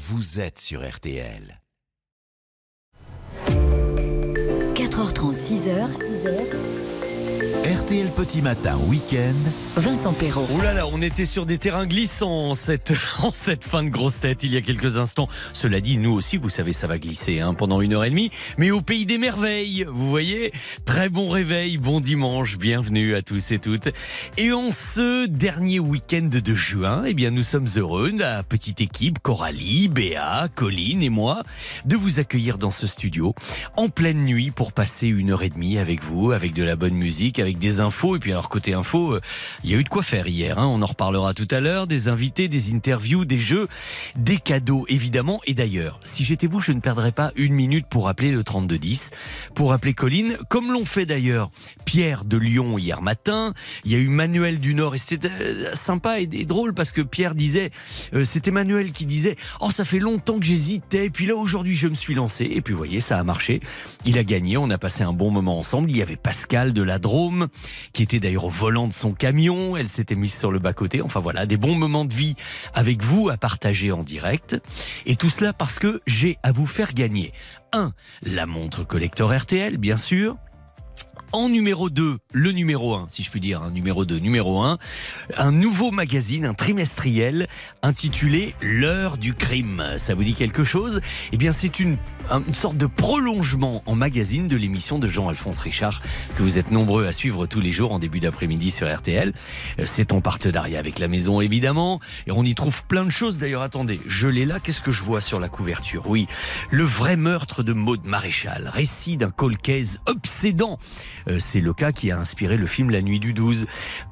vous êtes sur RTL. 4h30, 6h. RTL Petit Matin Week-end. Vincent Perrault. Ouh là là, on était sur des terrains glissants en cette, en cette fin de grosse tête il y a quelques instants. Cela dit, nous aussi, vous savez, ça va glisser hein, pendant une heure et demie. Mais au pays des merveilles, vous voyez, très bon réveil, bon dimanche, bienvenue à tous et toutes. Et en ce dernier week-end de juin, eh bien, nous sommes heureux, la petite équipe, Coralie, Béa, Colline et moi, de vous accueillir dans ce studio en pleine nuit pour passer une heure et demie avec vous, avec de la bonne musique, avec des infos. Et puis alors côté info, euh, il y a eu de quoi faire hier. Hein. On en reparlera tout à l'heure. Des invités, des interviews, des jeux, des cadeaux évidemment. Et d'ailleurs, si j'étais vous, je ne perdrais pas une minute pour appeler le 3210, pour appeler Colline, comme l'ont fait d'ailleurs Pierre de Lyon hier matin. Il y a eu Manuel du Nord et c'était euh, sympa et, drôle parce que Pierre disait, euh, c'était Manuel qui disait, oh ça fait longtemps que j'hésitais. Et puis là aujourd'hui je me suis lancé. Et puis vous voyez, ça a marché. Il a gagné. On a passé un bon moment ensemble. Il y avait Pascal de la Drôme qui était d'ailleurs au volant de son camion. Elle s'était mise sur le bas-côté. Enfin voilà, des bons moments de vie avec vous à partager en direct. Et tout cela parce que j'ai à vous faire gagner. 1. La montre collector RTL, bien sûr. En numéro 2, le numéro 1, si je puis dire, un numéro 2, numéro 1, un nouveau magazine, un trimestriel intitulé L'heure du crime. Ça vous dit quelque chose? Eh bien, c'est une, une sorte de prolongement en magazine de l'émission de Jean-Alphonse Richard que vous êtes nombreux à suivre tous les jours en début d'après-midi sur RTL. Euh, c'est en partenariat avec la maison, évidemment. Et on y trouve plein de choses. D'ailleurs, attendez, je l'ai là. Qu'est-ce que je vois sur la couverture? Oui, le vrai meurtre de Maude Maréchal. Récit d'un colcaise obsédant euh, c'est le cas qui a inspiré le film La Nuit du 12.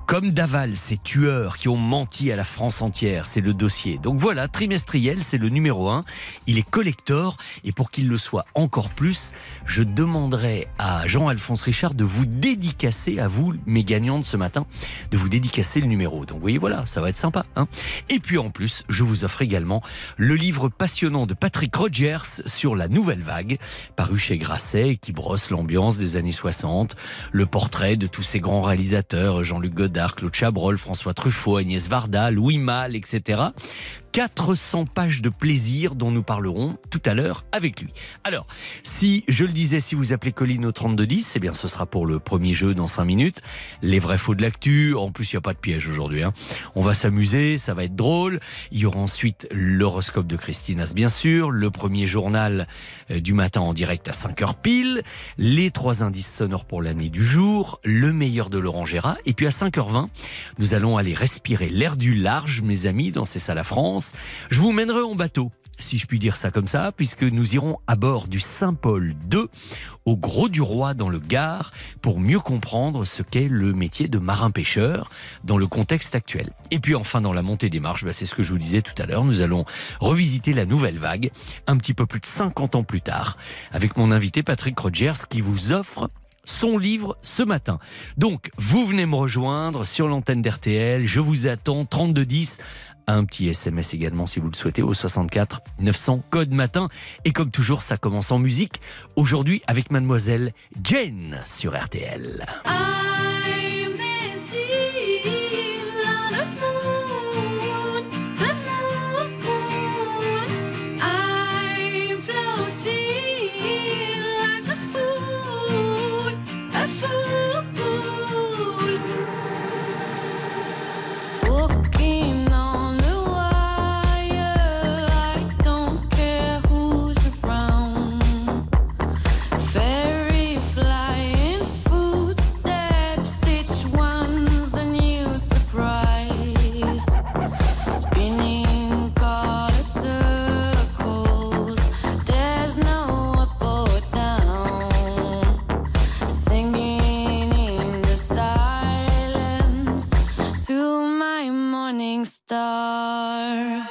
Comme Daval, ces tueurs qui ont menti à la France entière, c'est le dossier. Donc voilà, trimestriel, c'est le numéro 1. Il est collector et pour qu'il le soit encore plus, je demanderai à Jean-Alphonse Richard de vous dédicacer, à vous, mes gagnants de ce matin, de vous dédicacer le numéro. Donc vous voyez, voilà, ça va être sympa. Hein et puis en plus, je vous offre également le livre passionnant de Patrick Rogers sur la nouvelle vague, paru chez Grasset, qui brosse l'ambiance des années 60, le portrait de tous ces grands réalisateurs, Jean-Luc Godard, Claude Chabrol, François Truffaut, Agnès Varda, Louis Malle, etc. 400 pages de plaisir dont nous parlerons tout à l'heure avec lui. Alors, si je le disais, si vous appelez Colline au 3210, eh bien ce sera pour le premier jeu dans 5 minutes. Les vrais faux de l'actu. En plus, il n'y a pas de piège aujourd'hui. Hein. On va s'amuser, ça va être drôle. Il y aura ensuite l'horoscope de Christinas, bien sûr. Le premier journal euh, du matin en direct à 5h pile. Les trois indices sonores pour l'année du jour. Le meilleur de Laurent Gérard. Et puis à 5h20, nous allons aller respirer l'air du large, mes amis, dans ces salles à France. Je vous mènerai en bateau si je puis dire ça comme ça, puisque nous irons à bord du Saint-Paul II au Gros du Roi dans le Gard pour mieux comprendre ce qu'est le métier de marin-pêcheur dans le contexte actuel. Et puis enfin dans la montée des marches, bah, c'est ce que je vous disais tout à l'heure, nous allons revisiter la nouvelle vague un petit peu plus de 50 ans plus tard avec mon invité Patrick Rogers qui vous offre son livre ce matin. Donc, vous venez me rejoindre sur l'antenne d'RTL, je vous attends, 3210, un petit SMS également si vous le souhaitez au 64 900 code matin. Et comme toujours, ça commence en musique. Aujourd'hui avec mademoiselle Jane sur RTL. Et star.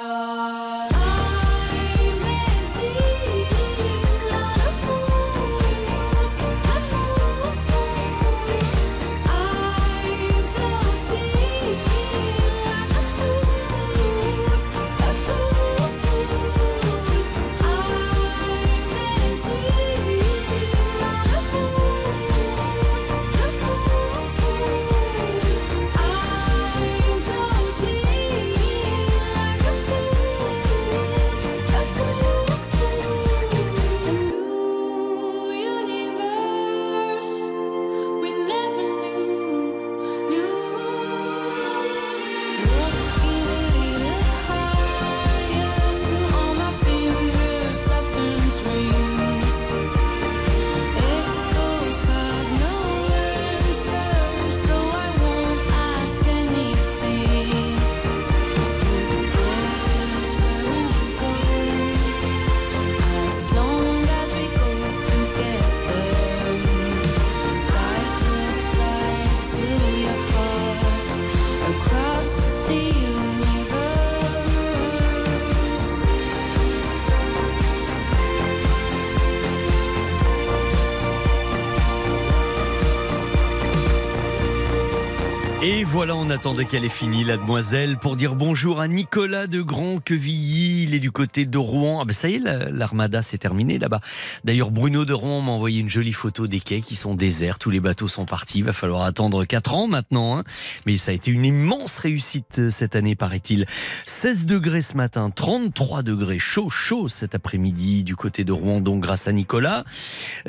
Voilà, on attendait qu'elle ait fini, la demoiselle, pour dire bonjour à Nicolas de Grand-Quevilly. Il est du côté de Rouen. Ah ben ça y est, l'armada s'est terminée là-bas. D'ailleurs, Bruno de Rouen m'a envoyé une jolie photo des quais qui sont déserts. Tous les bateaux sont partis. Il va falloir attendre 4 ans maintenant. Hein. Mais ça a été une immense réussite euh, cette année, paraît-il. 16 degrés ce matin, 33 degrés, chaud, chaud cet après-midi du côté de Rouen, donc grâce à Nicolas.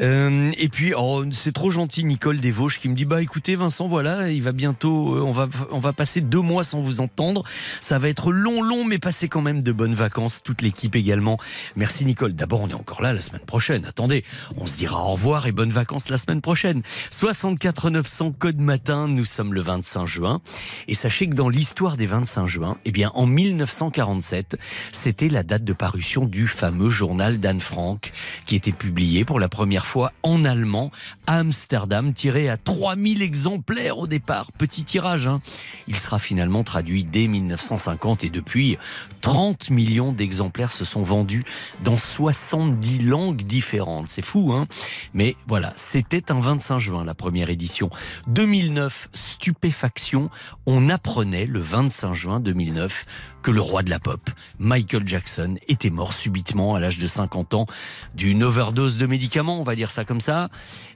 Euh, et puis, oh, c'est trop gentil, Nicole Desvauches, qui me dit, bah écoutez Vincent, voilà, il va bientôt euh, on va, on va passer deux mois sans vous entendre. Ça va être long, long, mais passez quand même de bonnes vacances. Toute l'équipe également. Merci Nicole. D'abord, on est encore là la semaine prochaine. Attendez, on se dira au revoir et bonnes vacances la semaine prochaine. 64 900 code matin. Nous sommes le 25 juin. Et sachez que dans l'histoire des 25 juin, eh bien, en 1947, c'était la date de parution du fameux journal d'Anne Frank, qui était publié pour la première fois en allemand à Amsterdam, tiré à 3000 exemplaires au départ. Petit tirage. Hein. Il sera finalement traduit dès 1950 et depuis, 30 millions d'exemplaires se sont vendus dans 70 langues différentes. C'est fou, hein? Mais voilà, c'était un 25 juin, la première édition. 2009, stupéfaction. On apprenait le 25 juin 2009 que le roi de la pop, Michael Jackson, était mort subitement à l'âge de 50 ans d'une overdose de médicaments, on va dire ça comme ça.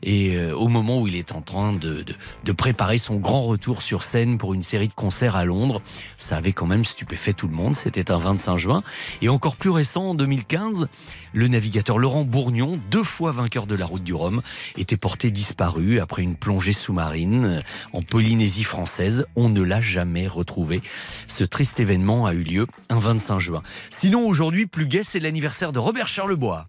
Et euh, au moment où il est en train de, de, préparer son grand retour sur scène pour une série de concerts à Londres, ça avait quand même stupéfait tout le monde. C'était un 25 juin. Et encore plus récent, en 2015, le navigateur Laurent Bourgnon, deux fois vainqueur de la route du Rhum, était porté disparu après une plongée sous-marine en Polynésie française. On ne l'a jamais retrouvé. Ce triste événement a eu lieu un 25 juin. Sinon, aujourd'hui, plus gai, c'est l'anniversaire de Robert Charlebois.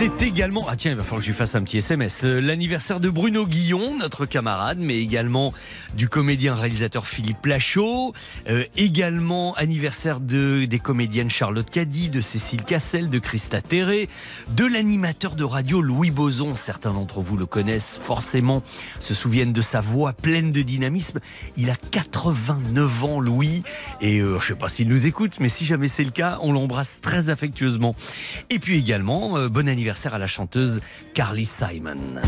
C'est également, ah tiens, il va falloir que je lui fasse un petit SMS, euh, l'anniversaire de Bruno Guillon, notre camarade, mais également du comédien réalisateur Philippe Lachaud, euh, également anniversaire de, des comédiennes Charlotte Caddy, de Cécile Cassel, de Christa Terré, de l'animateur de radio Louis Boson, certains d'entre vous le connaissent forcément, se souviennent de sa voix pleine de dynamisme. Il a 89 ans, Louis, et euh, je ne sais pas s'il nous écoute, mais si jamais c'est le cas, on l'embrasse très affectueusement. Et puis également, bon anniversaire à la chanteuse Carly Simon.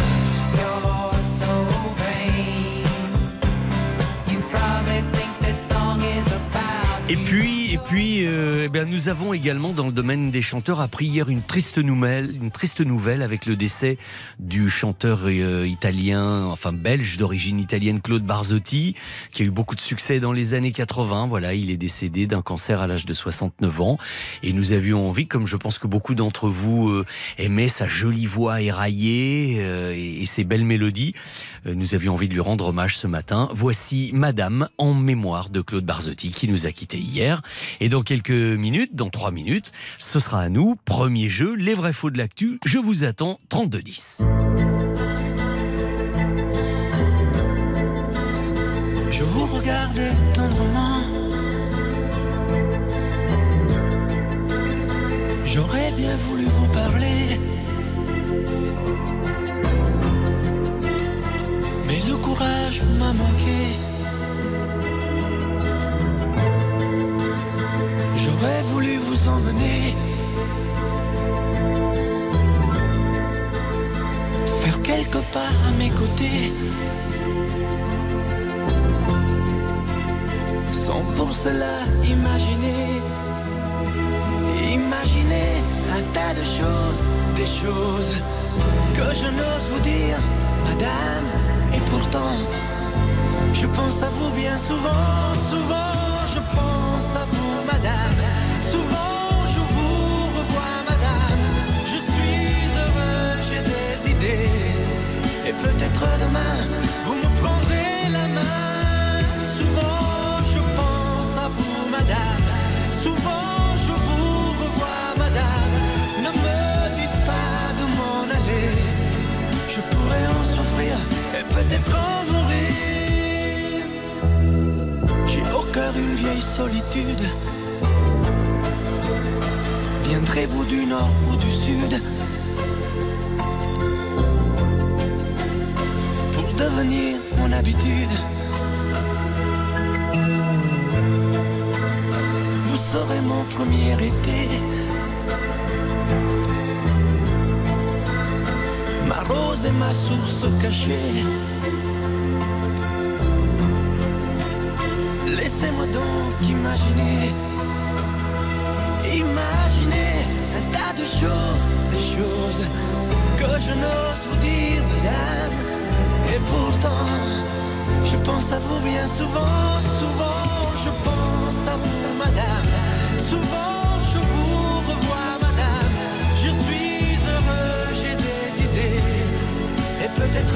Et puis, et puis euh, eh nous avons également dans le domaine des chanteurs appris hier une triste nouvelle, une triste nouvelle avec le décès du chanteur euh, italien, enfin belge d'origine italienne Claude Barzotti, qui a eu beaucoup de succès dans les années 80. Voilà, il est décédé d'un cancer à l'âge de 69 ans. Et nous avions envie, comme je pense que beaucoup d'entre vous euh, aimaient sa jolie voix éraillée et, et ses belles mélodies, nous avions envie de lui rendre hommage ce matin. Voici Madame en mémoire de Claude Barzotti qui nous a quittés hier. Et dans quelques minutes, dans trois minutes, ce sera à nous. Premier jeu, les vrais faux de l'actu. Je vous attends 32-10. Je vous regardais tendrement. J'aurais bien voulu vous parler. Mais le courage m'a manqué. J'aurais voulu vous emmener. Faire quelques pas à mes côtés. Sans pour cela imaginer. Imaginer un tas de choses, des choses que je n'ose vous dire, madame. Et pourtant, je pense à vous bien souvent, souvent, je pense à vous, madame. Peut-être demain, vous me prendrez la main. Souvent je pense à vous, madame. Souvent je vous revois, madame. Ne me dites pas de m'en aller. Je pourrais en souffrir et peut-être en mourir. J'ai au cœur une vieille solitude Viendrez-vous du nord ou du sud? Devenir mon habitude Vous serez mon premier été Ma rose et ma source cachée. Laissez-moi donc imaginer, imaginer un tas de choses, des choses que je n'ose vous dire, madame. Et pourtant, je pense à vous bien souvent, souvent, je pense à vous, madame. Souvent, je vous revois, madame. Je suis heureux, j'ai des idées. Et peut-être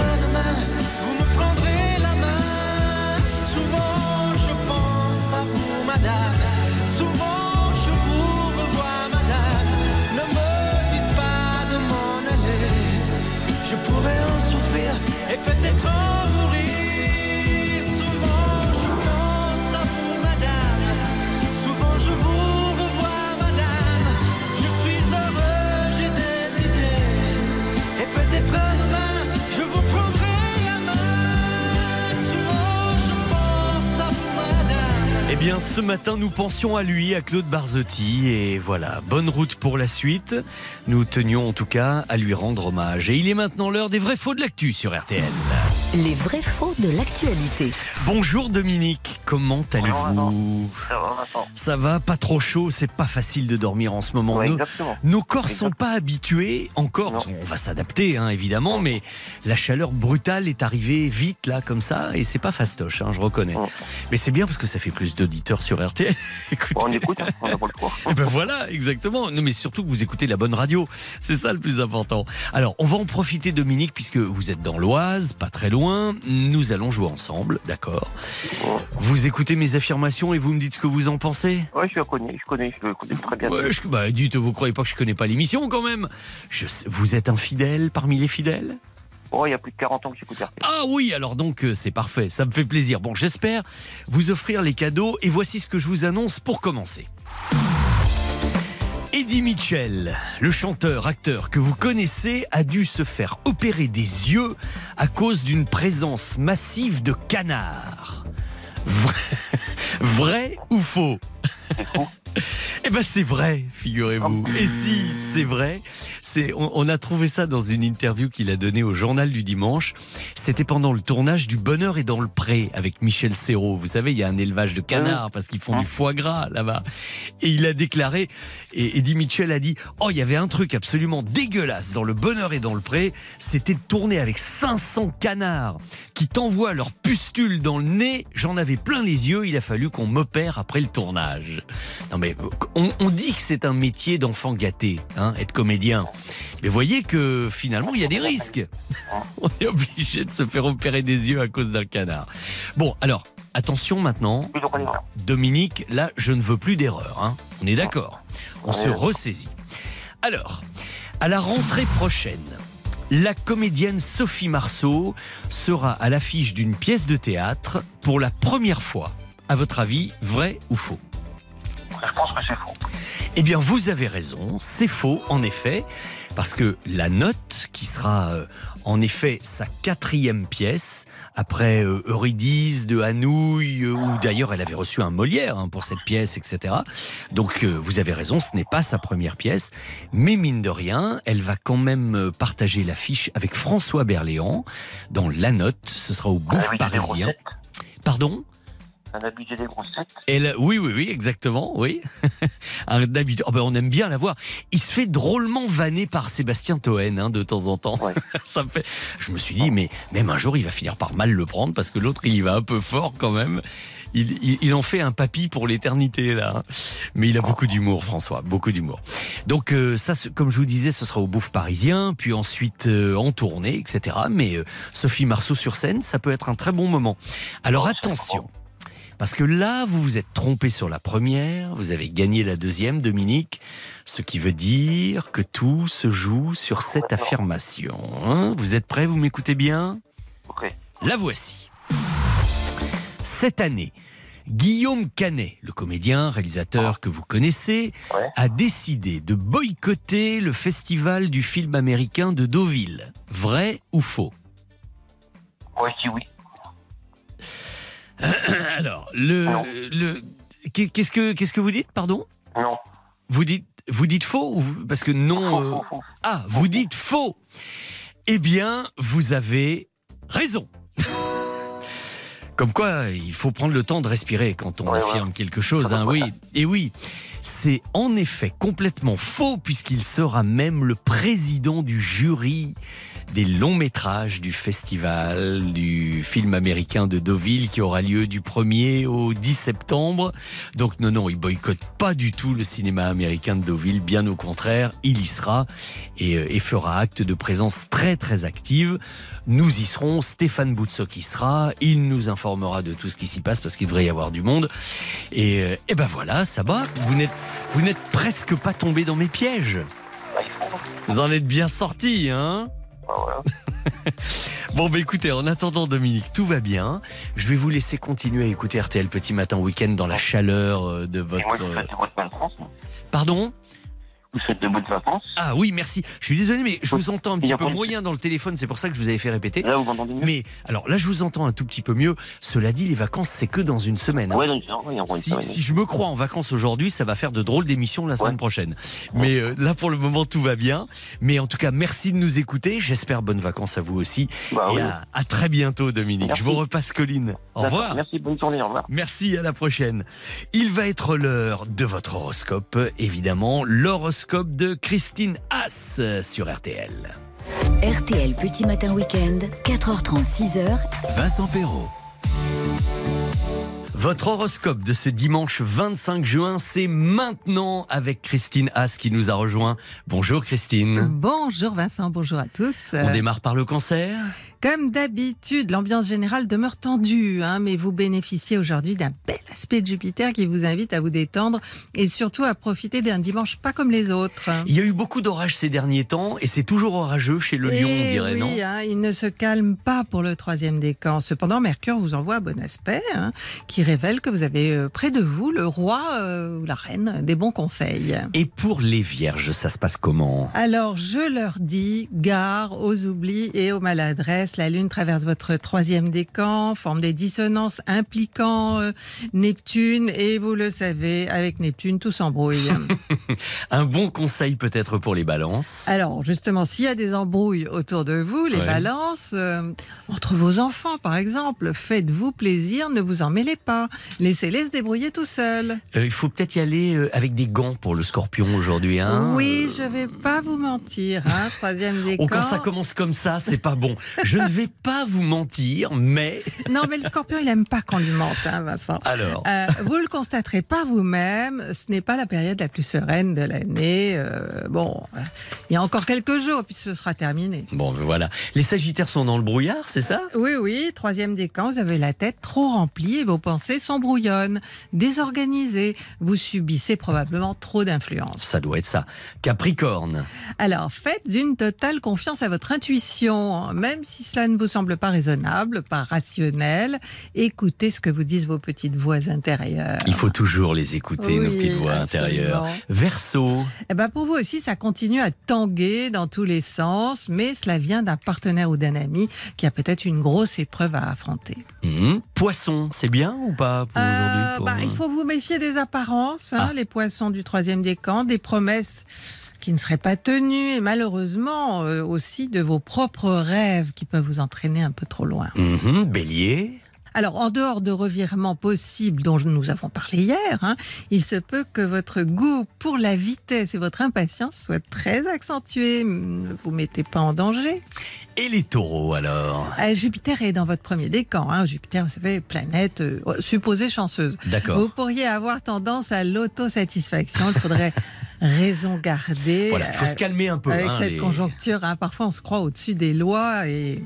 Eh bien, ce matin, nous pensions à lui, à Claude Barzotti. Et voilà, bonne route pour la suite. Nous tenions en tout cas à lui rendre hommage. Et il est maintenant l'heure des vrais faux de l'actu sur RTL. Les vrais faux de l'actualité. Bonjour Dominique, comment allez-vous Ça va, Vincent Ça va, pas trop chaud, c'est pas facile de dormir en ce moment. Ouais, Nos- exactement. Nos corps Exact. sont pas habitués encore. Non. On va s'adapter, hein, évidemment, mais la chaleur brutale est arrivée vite là, comme ça, et c'est pas fastoche, hein, je reconnais. Non. Mais c'est bien parce que ça fait plus d'auditeurs sur RTL. Écoutez. On écoute, hein, on pas le choix. Eh ben voilà, exactement. Non, mais surtout que vous écoutez la bonne radio. C'est ça le plus important. Alors, on va en profiter, Dominique, puisque vous êtes dans l'Oise, pas très loin. Nous allons jouer ensemble, d'accord. Vous écoutez mes affirmations et vous me dites ce que vous en pensez Ouais, je connais, je connais, je connais très bien. Ouais, je- bah, dites, vous croyez pas que je connais pas l'émission quand même je Vous êtes un fidèle parmi les fidèles Oh, il y a plus de 40 ans que j'écoute RTL. Ah oui, alors donc euh, c'est parfait, ça me fait plaisir. Bon, j'espère vous offrir les cadeaux et voici ce que je vous annonce pour commencer. Eddie Mitchell, le chanteur, acteur que vous connaissez, a dû se faire opérer des yeux à cause d'une présence massive de canards. Vrai, vrai ou faux? eh ben c'est vrai, figurez-vous. Et si c'est vrai, c'est on, on a trouvé ça dans une interview qu'il a donnée au journal du dimanche. C'était pendant le tournage du Bonheur et dans le pré avec Michel Serrault. Vous savez, il y a un élevage de canards parce qu'ils font du foie gras là-bas. Et il a déclaré et Eddie Mitchell a dit "Oh, il y avait un truc absolument dégueulasse dans le Bonheur et dans le pré, c'était de tourner avec 500 canards qui t'envoient leurs pustules dans le nez. J'en avais plein les yeux, il a fallu qu'on m'opère après le tournage." Non mais on, on dit que c'est un métier d'enfant gâté, hein, être comédien. Mais voyez que finalement il y a des risques. On est obligé de se faire opérer des yeux à cause d'un canard. Bon, alors attention maintenant. Dominique. Là, je ne veux plus d'erreur. hein. On est d'accord. On se ressaisit. Alors, à la rentrée prochaine. La comédienne Sophie Marceau sera à l'affiche d'une pièce de théâtre pour la première fois. À votre avis, vrai ou faux? Je pense que c'est faux. eh bien, vous avez raison, c'est faux, en effet, parce que la note, qui sera euh, en effet sa quatrième pièce, après euh, Eurydice de Hanouille, euh, où d'ailleurs elle avait reçu un Molière hein, pour cette pièce, etc. Donc, euh, vous avez raison, ce n'est pas sa première pièce, mais mine de rien, elle va quand même euh, partager l'affiche avec François Berléand dans La Note, ce sera au On Bouffe Parisien. grossettes. A abusé des grossettes. Elle, oui, oui, oui, exactement, oui. Un d'habitude, oh ben, on aime bien la voir. Il se fait drôlement vanner par Sébastien Toen hein, de temps en temps. Ouais. Ça me fait. Je me suis dit, mais même un jour, il va finir par mal le prendre parce que l'autre, il y va un peu fort quand même. Il, il- il en fait un papy pour l'éternité là. Mais il a beaucoup d'humour, François, beaucoup d'humour. Donc euh, ça, comme je vous disais, ce sera au Bouffe Parisien, puis ensuite euh, en tournée, etc. Mais euh, Sophie Marceau sur scène, ça peut être un très bon moment. Alors attention. Parce que là, vous vous êtes trompé sur la première, vous avez gagné la deuxième, Dominique, ce qui veut dire que tout se joue sur cette affirmation. hein. vous êtes prêts, vous m'écoutez bien? Ok. La voici. Cette année, Guillaume Canet, le comédien, réalisateur que vous connaissez, Ouais. a décidé de boycotter le festival du film américain de Deauville. Vrai ou faux? Moi, je dis oui. Alors, le, le qu'est-ce que qu'est-ce que vous dites, pardon? Non. Vous dites vous dites faux ou parce que non Faux, euh, faux, faux. ah vous dites faux. Eh bien, vous avez raison. Comme quoi, il faut prendre le temps de respirer quand on Ouais, affirme ouais. quelque chose. Ah, Hein, bah, oui, voilà. et oui, c'est en effet complètement faux puisqu'il sera même le président du jury des longs métrages du festival du film américain de Deauville qui aura lieu du 1er au 10 septembre. Donc non, non, il boycotte pas du tout le cinéma américain de Deauville, bien au contraire, il y sera et, euh, et fera acte de présence très très active. Nous y serons, Stéphane Boutsock y sera, il nous informera de tout ce qui s'y passe parce qu'il devrait y avoir du monde. Et, euh, et ben voilà, ça va, vous n'êtes, vous n'êtes presque pas tombé dans mes pièges. Bah. Vous en êtes bien sorti, hein? Voilà. Bon, bah écoutez, en attendant, Dominique, tout va bien. Je vais vous laisser continuer à écouter RTL Petit Matin Week-end dans la chaleur euh, de moi, votre. de hein. Pardon? Vous souhaite de bonnes vacances. Ah oui, merci. Je suis désolé, mais je vous entends un petit peu moyen dans le téléphone, c'est pour ça que je vous avais fait répéter. Là, vous m'entendez mieux? Mais alors là, je vous entends un tout petit peu mieux. Cela dit, les vacances, c'est que dans une semaine. Ouais, Si, je me crois en vacances aujourd'hui, ça va faire de drôles d'émissions la semaine Ouais. prochaine. Mais euh, là, pour le moment, tout va bien. Mais en tout cas, merci de nous écouter. J'espère bonnes vacances à vous aussi. Bah, Et oui. à, à très bientôt, Dominique. Merci. Je vous repasse Colline. Au revoir. Merci, bonne journée, au revoir. Merci, à la prochaine. Il va être l'heure de votre horoscope, évidemment, l'horoscope de Christine Haas sur RTL. RTL Petit Matin Week-end, 4h30, 6h, Vincent Perrault. Votre horoscope de ce dimanche 25 juin, c'est maintenant avec Christine Haas qui nous a rejoint. Bonjour Christine. Bonjour Vincent, bonjour à tous. On démarre par le cancer Comme d'habitude, l'ambiance générale demeure tendue, hein, mais vous bénéficiez aujourd'hui d'un bel aspect de Jupiter qui vous invite à vous détendre et surtout à profiter d'un dimanche pas comme les autres. Il y a eu beaucoup d'orages ces derniers temps et c'est toujours orageux chez le lion, on Eh dirait, oui, non hein, il ne se calme pas pour le troisième décan. Cependant, Mercure vous envoie un bon aspect hein, qui révèle que vous avez euh, près de vous le roi euh, ou la reine des bons conseils. Et pour les vierges, ça se passe comment? Alors, je leur dis, gare aux oublis et aux maladresses. La Lune traverse votre troisième décan, forme des dissonances impliquant euh, Neptune. Et vous le savez, avec Neptune, tout s'embrouille. Un bon conseil peut-être pour les balances Alors, justement, s'il y a des embrouilles autour de vous, les Ouais. balances, euh, entre vos enfants, par exemple, faites-vous plaisir, ne vous en mêlez pas. Laissez-les se débrouiller tout seuls. Euh, Il faut peut-être y aller avec des gants pour le scorpion aujourd'hui. Hein oui, je vais pas vous mentir. Hein, troisième décan. Oh, quand ça commence comme ça, c'est pas bon. Je ne vais pas vous mentir, mais Non, mais le scorpion, il aime pas qu'on lui mente, hein, Vincent. alors. Euh, vous le constaterez pas vous-même, ce n'est pas la période la plus sereine de l'année. Euh, bon, il y a encore quelques jours, puis ce sera terminé. Bon, ben voilà. Les Sagittaires sont dans le brouillard, c'est ça? Oui, oui, troisième décan, vous avez la tête trop remplie et vos pensées sont brouillonnes, désorganisées. Vous subissez probablement trop d'influence. Ça doit être ça. Capricorne. Alors, faites une totale confiance à votre intuition, même si cela ne vous semble pas raisonnable, pas rationnel. Écoutez ce que vous disent vos petites voix intérieures. Il faut toujours les écouter, nos petites voix intérieures. Verseau. Eh ben pour vous aussi, ça continue à tanguer dans tous les sens, mais cela vient d'un partenaire ou d'un ami qui a peut-être une grosse épreuve à affronter. Mhm. Poisson, c'est bien ou pas pour Euh, aujourd'hui pour- bah, il faut vous méfier des apparences, hein, Ah. les poissons du troisième décan, des promesses qui ne seraient pas tenues et malheureusement euh, aussi de vos propres rêves qui peuvent vous entraîner un peu trop loin. Mhm. Bélier. Alors, en dehors de revirements possibles dont nous avons parlé hier, hein, il se peut que votre goût pour la vitesse et votre impatience soient très accentués. Ne vous mettez pas en danger. Et les taureaux alors? Euh, Jupiter est dans votre premier décan. Hein. Jupiter, vous savez, planète euh, supposée chanceuse. D'accord. Vous pourriez avoir tendance à l'autosatisfaction. Il faudrait raison garder. Voilà, il faut euh, se calmer un peu. avec hein, cette les- conjoncture. hein. Parfois, on se croit au-dessus des lois et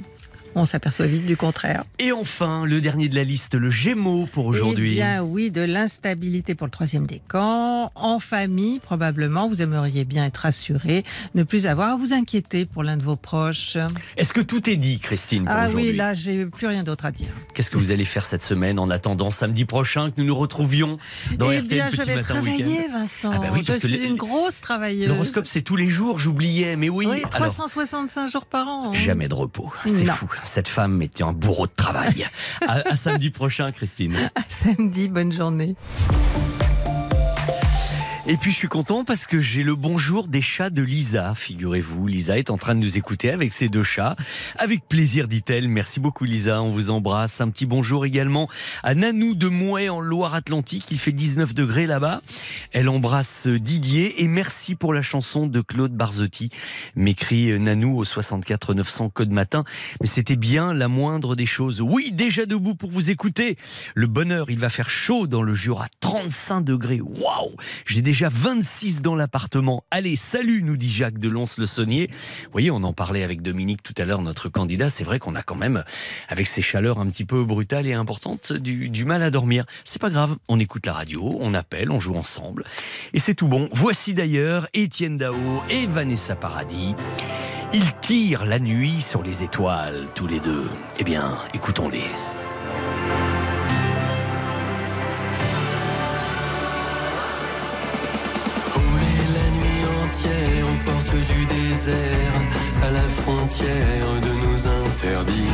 on s'aperçoit vite du contraire. Et enfin, le dernier de la liste, le Gémeaux pour aujourd'hui. Eh bien oui, de l'instabilité pour le troisième décan. En famille, probablement, vous aimeriez bien être assuré, ne plus avoir à vous inquiéter pour l'un de vos proches. Est-ce que tout est dit, Christine, pour Ah oui, là, j'ai plus rien d'autre à dire. Qu'est-ce que vous allez faire cette semaine en attendant samedi prochain que nous nous retrouvions dans eh RTL bien, je vais Matin travailler, Vincent. Ah bah oui, parce je que suis une grosse travailleuse. L'horoscope, c'est tous les jours, j'oubliais, mais oui. Oui, alors, 365 jours par an. hein. jamais de repos. C'est fou. Cette femme était un bourreau de travail. à, à samedi prochain, Christine. À samedi, bonne journée. Et puis je suis content parce que j'ai le bonjour des chats de Lisa, figurez-vous. Lisa est en train de nous écouter avec ses deux chats. Avec plaisir, dit-elle. Merci beaucoup Lisa, on vous embrasse. Un petit bonjour également à Nanou de Mouet en Loire-Atlantique. Il fait 19 degrés là-bas. Elle embrasse Didier et merci pour la chanson de Claude Barzotti. M'écrit Nanou au 64 900 code matin. Mais c'était bien la moindre des choses. Oui, déjà debout pour vous écouter. Le bonheur, il va faire chaud dans le Jura. 35 degrés. Waouh J'ai déjà 26 dans l'appartement. Allez, salut, nous dit Jacques de Lons-le-Saunier. Vous voyez, on en parlait avec Dominique tout à l'heure, notre candidat. C'est vrai qu'on a quand même, avec ces chaleurs un petit peu brutales et importantes, du, du mal à dormir. C'est pas grave. On écoute la radio, on appelle, on joue ensemble. Et c'est tout bon. Voici d'ailleurs Étienne Dao et Vanessa Paradis. Ils tirent la nuit sur les étoiles, tous les deux. Eh bien, écoutons-les. À la frontière de nos. Interdits.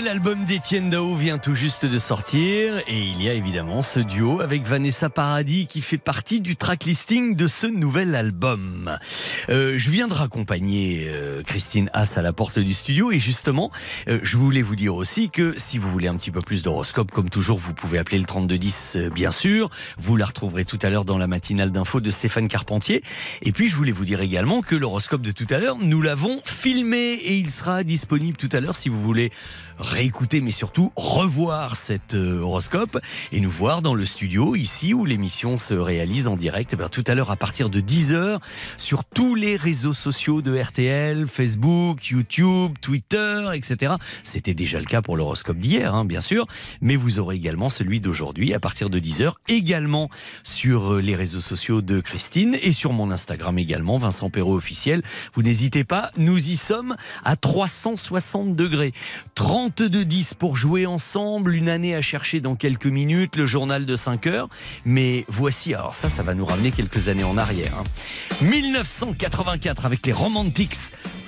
Nouvel album d'Étienne Dao vient tout juste de sortir et il y a évidemment ce duo avec Vanessa Paradis qui fait partie du track listing de ce nouvel album. Euh, je viens de raccompagner euh, Christine Haas à la porte du studio et justement, euh, je voulais vous dire aussi que si vous voulez un petit peu plus d'horoscope, comme toujours, vous pouvez appeler le 3210 euh, bien sûr. Vous la retrouverez tout à l'heure dans la matinale d'info de Stéphane Carpentier. Et puis je voulais vous dire également que l'horoscope de tout à l'heure, nous l'avons filmé et il sera disponible tout à l'heure si vous voulez réécouter, mais surtout revoir cet euh, horoscope et nous voir dans le studio, ici où l'émission se réalise en direct. Eh bien, tout à l'heure, à partir de 10h, sur tous les réseaux sociaux de RTL, Facebook, YouTube, Twitter, etc. C'était déjà le cas pour l'horoscope d'hier, hein, bien sûr, mais vous aurez également celui d'aujourd'hui à partir de 10h, également sur euh, les réseaux sociaux de Christine et sur mon Instagram également, Vincent Perrault officiel. Vous n'hésitez pas, nous y sommes à 360 degrés. 32 10 pour jouer ensemble, une année à chercher dans quelques minutes, le journal de 5 heures. Mais voici, alors ça, ça va nous ramener quelques années en arrière. hein. 1984 avec les Romantics.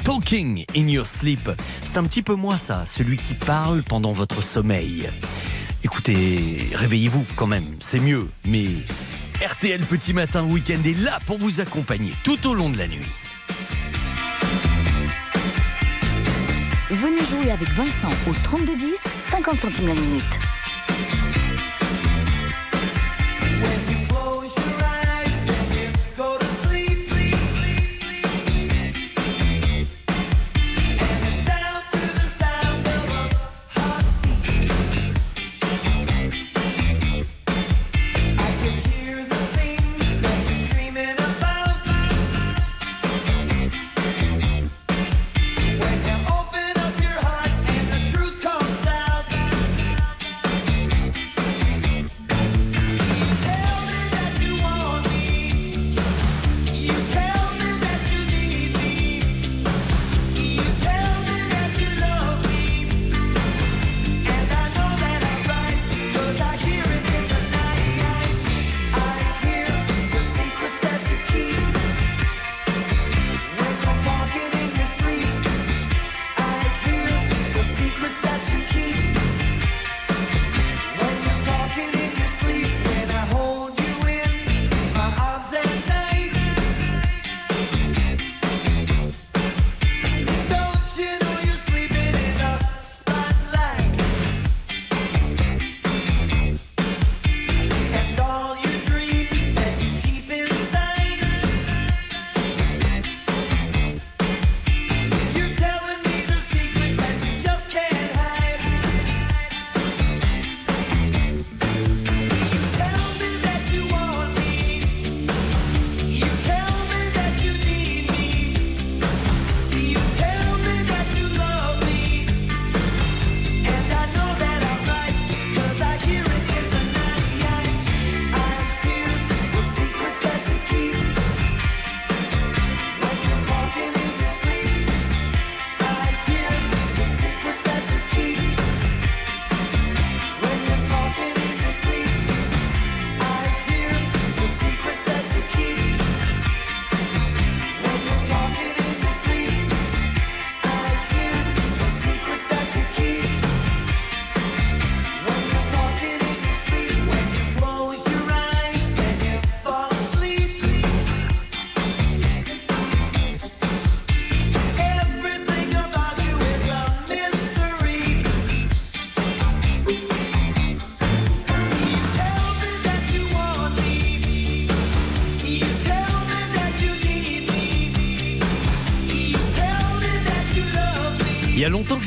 Talking in your sleep. C'est un petit peu moi ça, celui qui parle pendant votre sommeil. Écoutez, réveillez-vous quand même, c'est mieux. Mais RTL Petit Matin Week-end est là pour vous accompagner tout au long de la nuit. Venez jouer avec Vincent au 3210, 50 centimes la minute.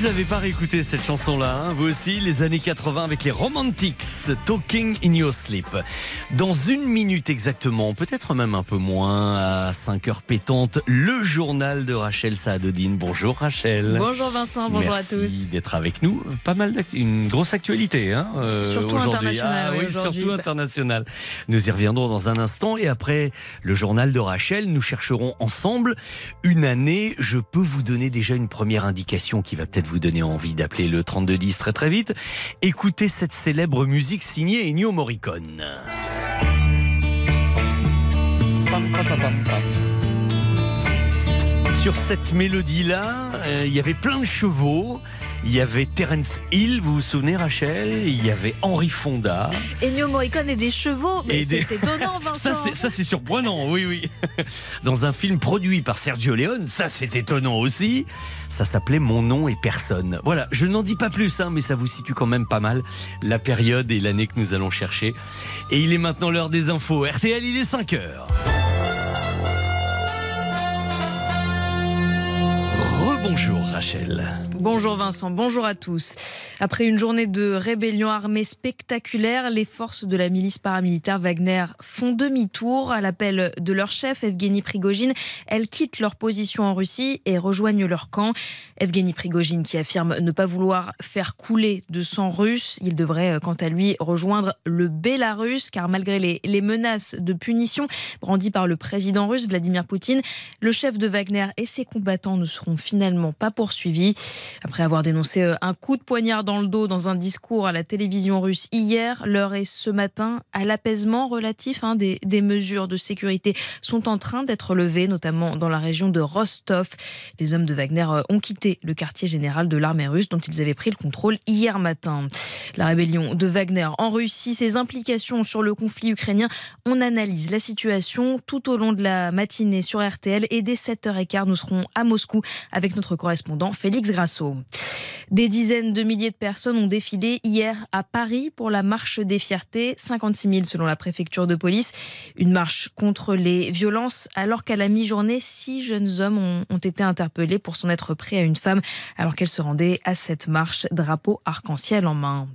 Je n'avais pas réécouté cette chanson-là. hein. Vous aussi, les années 80 avec les Romantics, Talking in Your Sleep. Dans une minute exactement, peut-être même un peu moins, à 5 heures pétantes, le journal de Rachel Saadodine. Bonjour Rachel. Bonjour Vincent, bonjour Merci à tous. d'être avec nous. Pas mal une grosse actualité hein, euh, Surtout aujourd'hui. internationale, Ah oui, surtout international. Nous y reviendrons dans un instant et après le journal de Rachel, nous chercherons ensemble une année. Je peux vous donner déjà une première indication qui va peut-être vous donner envie d'appeler le 3210 très très vite. Écoutez cette célèbre musique signée Ennio Morricone. Sur cette mélodie-là, euh, il y avait plein de chevaux. Il y avait Terence Hill, vous vous souvenez Rachel? Il y avait Henri Fonda. Ennio Morricone et des chevaux, mais des- c'est étonnant Vincent. Ça, c'est- ça, c'est surprenant, oui, oui. Dans un film produit par Sergio Leone, ça c'est étonnant aussi. Ça s'appelait Mon nom et personne. Voilà, je n'en dis pas plus, hein, mais ça vous situe quand même pas mal la période et l'année que nous allons chercher. Et il est maintenant l'heure des infos. RTL, il est 5 heures. Rebonjour Rachel. Bonjour Vincent, bonjour à tous. Après une journée de rébellion armée spectaculaire, les forces de la milice paramilitaire Wagner font demi-tour à l'appel de leur chef Evgeny Prigogine. Elles quittent leur position en Russie et rejoignent leur camp. Evgeny Prigogine qui affirme ne pas vouloir faire couler de sang russe. Il devrait euh, quant à lui rejoindre le Bélarus car malgré les, les menaces de punition brandies par le président russe Vladimir Poutine, le chef de Wagner et ses combattants ne seront finalement pas poursuivis. Après avoir dénoncé euh, un coup de poignard dans le dos dans un discours à la télévision russe hier, l'heure est ce matin à l'apaisement relatif. hein, des, des mesures de sécurité sont en train d'être levées, notamment dans la région de Rostov. Les hommes de Wagner euh, ont quitté le quartier général de l'armée russe dont ils avaient pris le contrôle hier matin. La rébellion de Wagner en Russie, ses implications sur le conflit ukrainien, on analyse la situation tout au long de la matinée sur RTL et dès 7h15 nous serons à Moscou avec notre correspondant Félix Grasso. Des dizaines de milliers de personnes ont défilé hier à Paris pour la marche des fiertés, 56 000 selon la préfecture de police. Une marche contre les violences alors qu'à la mi-journée, six jeunes hommes ont, ont été interpellés pour s'en être pris à une femme alors qu'elle se rendait à cette marche, drapeau arc-en-ciel en main.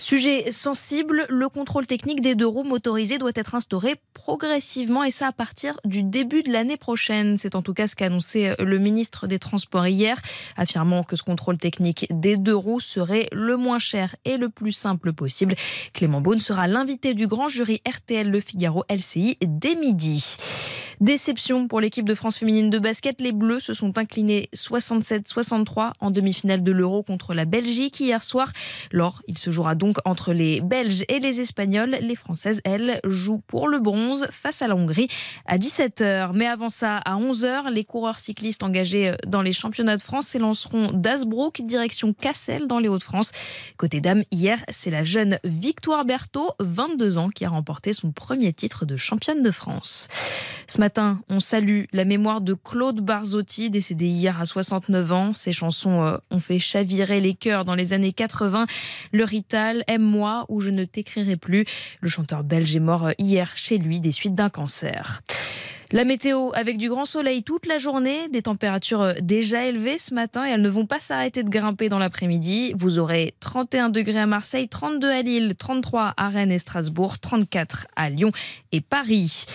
Sujet sensible, le contrôle technique des deux roues motorisées doit être instauré progressivement et ça à partir du début de l'année prochaine. C'est en tout cas ce qu'a annoncé le ministre des Transports hier, affirmant que ce contrôle technique des deux roues serait le moins cher et le plus simple possible. Clément Beaune sera l'invité du grand jury RTL Le Figaro LCI dès midi. Déception pour l'équipe de France féminine de basket. Les Bleus se sont inclinés 67-63 en demi-finale de l'Euro contre la Belgique hier soir. Lors, il se jouera donc entre les Belges et les Espagnols. Les Françaises, elles, jouent pour le bronze face à la Hongrie à 17h. Mais avant ça, à 11h, les coureurs cyclistes engagés dans les championnats de France s'élanceront d'Asbrook direction Cassel dans les Hauts-de-France. Côté dames, hier, c'est la jeune Victoire Berthaud, 22 ans, qui a remporté son premier titre de championne de France. Ce matin, on salue la mémoire de Claude Barzotti, décédé hier à 69 ans. Ses chansons euh, ont fait chavirer les cœurs dans les années 80. Le Rital, Aime-moi ou Je ne t'écrirai plus. Le chanteur belge est mort euh, hier chez lui des suites d'un cancer. La météo avec du grand soleil toute la journée, des températures euh, déjà élevées ce matin et elles ne vont pas s'arrêter de grimper dans l'après-midi. Vous aurez 31 degrés à Marseille, 32 à Lille, 33 à Rennes et Strasbourg, 34 à Lyon et Paris.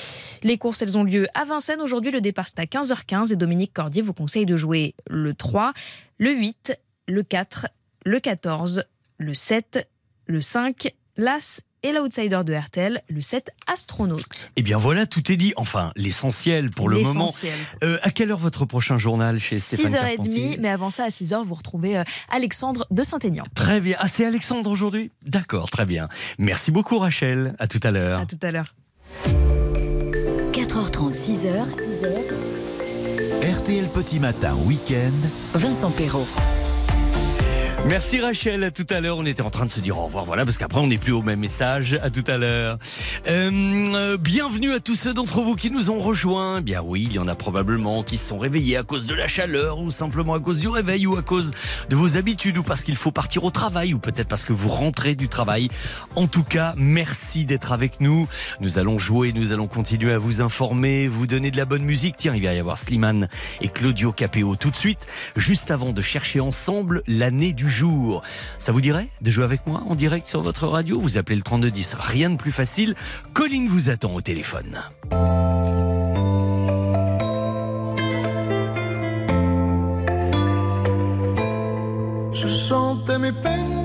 Les courses, elles ont lieu à Vincennes. Aujourd'hui, le départ c'est à 15h15 et Dominique Cordier vous conseille de jouer le 3, le 8, le 4, le 14, le 7, le 5, l'As et l'outsider de RTL, le 7 astronaute. Eh bien voilà, tout est dit. Enfin, l'essentiel pour le moment. L'essentiel. Euh, à quelle heure votre prochain journal chez Stéphane 6h30, Carpentier mais avant ça, à 6h, vous retrouvez euh, Alexandre de Saint-Aignan. Très bien. Ah, c'est Alexandre aujourd'hui? D'accord, très bien. Merci beaucoup Rachel. À tout à l'heure. À tout à l'heure. 4h30, 6h, RTL Petit Matin Week-end. Vincent Perrault. Merci Rachel, à tout à l'heure. On était en train de se dire au revoir, voilà, parce qu'après on n'est plus au même message. À tout à l'heure. Euh, euh, bienvenue à tous ceux d'entre vous qui nous ont rejoints. Bien oui, il y en a probablement qui se sont réveillés à cause de la chaleur, ou simplement à cause du réveil, ou à cause de vos habitudes, ou parce qu'il faut partir au travail, ou peut-être parce que vous rentrez du travail. En tout cas, merci d'être avec nous. Nous allons jouer, nous allons continuer à vous informer, vous donner de la bonne musique. Tiens, il va y avoir Slimane et Claudio Capéo tout de suite, juste avant de chercher ensemble l'année du Ça vous dirait de jouer avec moi en direct sur votre radio? Vous appelez le 3210, rien de plus facile. Colline vous attend au téléphone. Je mes peines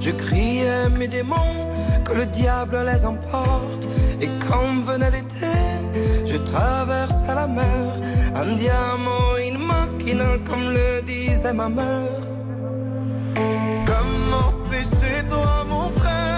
Je criais mes démons, que le diable les emporte. Et quand venait l'été, je traversais la mer. Un diamant, une machina, comme le disait ma mère. Comment chez toi, mon frère?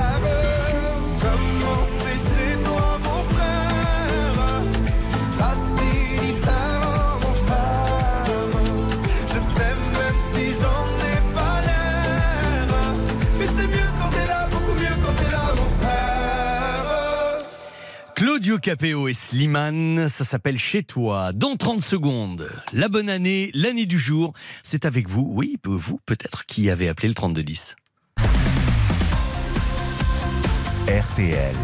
Claudio Capéo et Slimane, ça s'appelle Chez toi. Dans 30 secondes, la bonne année, l'année du jour, c'est avec vous, oui, vous peut-être, qui avez appelé le 3210. RTL.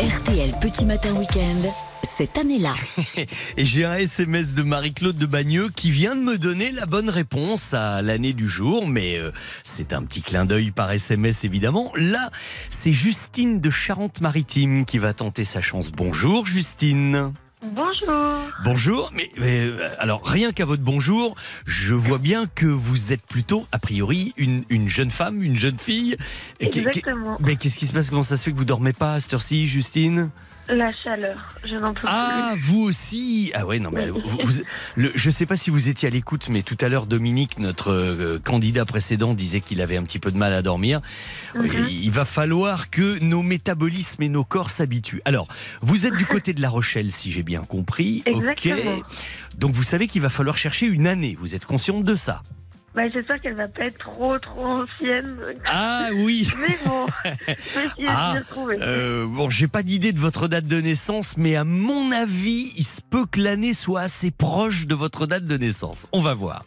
RTL Petit Matin Week-end, cette année-là. Et j'ai un SMS de Marie-Claude de Bagneux qui vient de me donner la bonne réponse à l'année du jour, mais euh, c'est un petit clin d'œil par SMS évidemment. Là, c'est Justine de Charente-Maritime qui va tenter sa chance. Bonjour Justine. Bonjour. Bonjour, mais, mais, euh, alors rien qu'à votre bonjour, je vois bien que vous êtes plutôt, a priori, une, une jeune femme, une jeune fille. Et Exactement. mais qu'est-ce qui se passe? Comment ça se fait que vous dormez pas à cette heure-ci, Justine? La chaleur, je n'en peux Ah, vous aussi Ah ouais, non, mais vous- vous- le- je sais pas si vous étiez à l'écoute, mais tout à l'heure, Dominique, notre euh, candidat précédent, disait qu'il avait un petit peu de mal à dormir. Mhm. Il va falloir que nos métabolismes et nos corps s'habituent. Alors, vous êtes du côté de La Rochelle, si j'ai bien compris. Exactement. Ok. Donc, vous savez qu'il va falloir chercher une année. Vous êtes consciente de ça? Bah, J'espère qu'elle va pas être trop trop ancienne. Ah oui Mais bon, je vais Ah, de. Euh, bon, j'ai pas d'idée de votre date de naissance, mais à mon avis, il se peut que l'année soit assez proche de votre date de naissance. On va voir.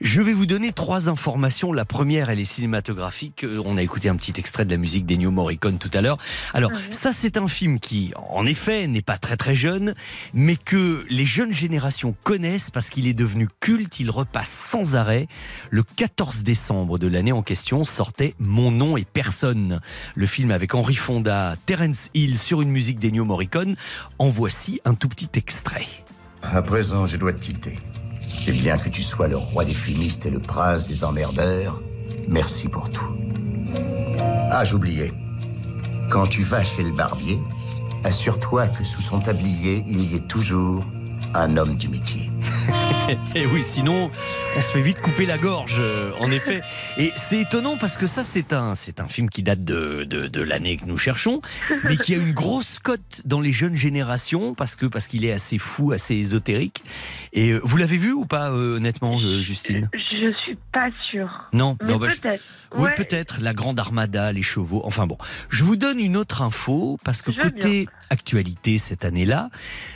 Je vais vous donner trois informations. La première, elle est cinématographique. Euh, On a écouté un petit extrait de la musique d'Ennio Morricone tout à l'heure. Alors, ça, c'est un film qui, en effet, n'est pas très très jeune, mais que les jeunes générations connaissent parce qu'il est devenu culte. Il repasse sans arrêt. Le 14 décembre de l'année en question sortait Mon nom est personne. Le film avec Henri Fonda, Terence Hill sur une musique d'Ennio Morricone. En voici un tout petit extrait. À présent, je dois te quitter. Et bien que tu sois le roi des filmistes et le prince des emmerdeurs, merci pour tout. Ah, j'oubliais. Quand tu vas chez le barbier, assure-toi que sous son tablier, il y ait toujours un homme du métier. Et oui, sinon, on se fait vite couper la gorge, euh, en effet. Et c'est étonnant parce que ça, c'est un, c'est un film qui date de, de, de l'année que nous cherchons, mais qui a une grosse cote dans les jeunes générations parce que parce qu'il est assez fou, assez ésotérique. Et euh, vous l'avez vu ou pas, euh, honnêtement, Justine? Je suis pas sûre. Non, Mais non, bah, je- peut-être. Oui, Ouais. peut-être. La grande armada, les chevaux. Enfin bon. Je vous donne une autre info parce que Je côté actualité cette année-là,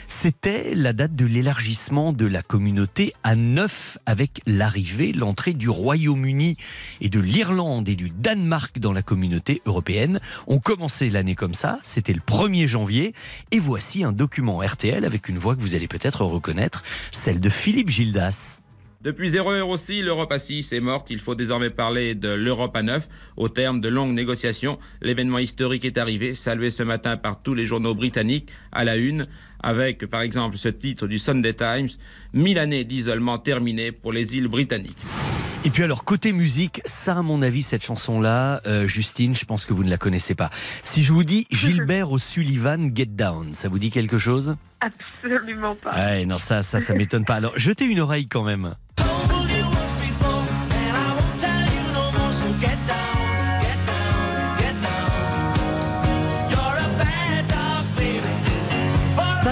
c'était la date de l'élargissement de la communauté à neuf avec l'arrivée, l'entrée du Royaume-Uni et de l'Irlande et du Danemark dans la communauté européenne. On commençait l'année comme ça. C'était le 1er janvier. Et voici un document RTL avec une voix que vous allez peut-être reconnaître, celle de Philippe Gildas. Depuis 0 heure aussi, l'Europe à 6 est morte. Il faut désormais parler de l'Europe à 9. Au terme de longues négociations, l'événement historique est arrivé, salué ce matin par tous les journaux britanniques à la une, avec par exemple ce titre du Sunday Times, 1000 années d'isolement terminées pour les îles britanniques. Et puis alors, côté musique, ça à mon avis, cette chanson-là, euh, Justine, je pense que vous ne la connaissez pas. Si je vous dis Gilbert O'Sullivan Get Down, ça vous dit quelque chose? Absolument pas. Ouais, non, ça, ça, ça m'étonne pas. Alors, jetez une oreille quand même.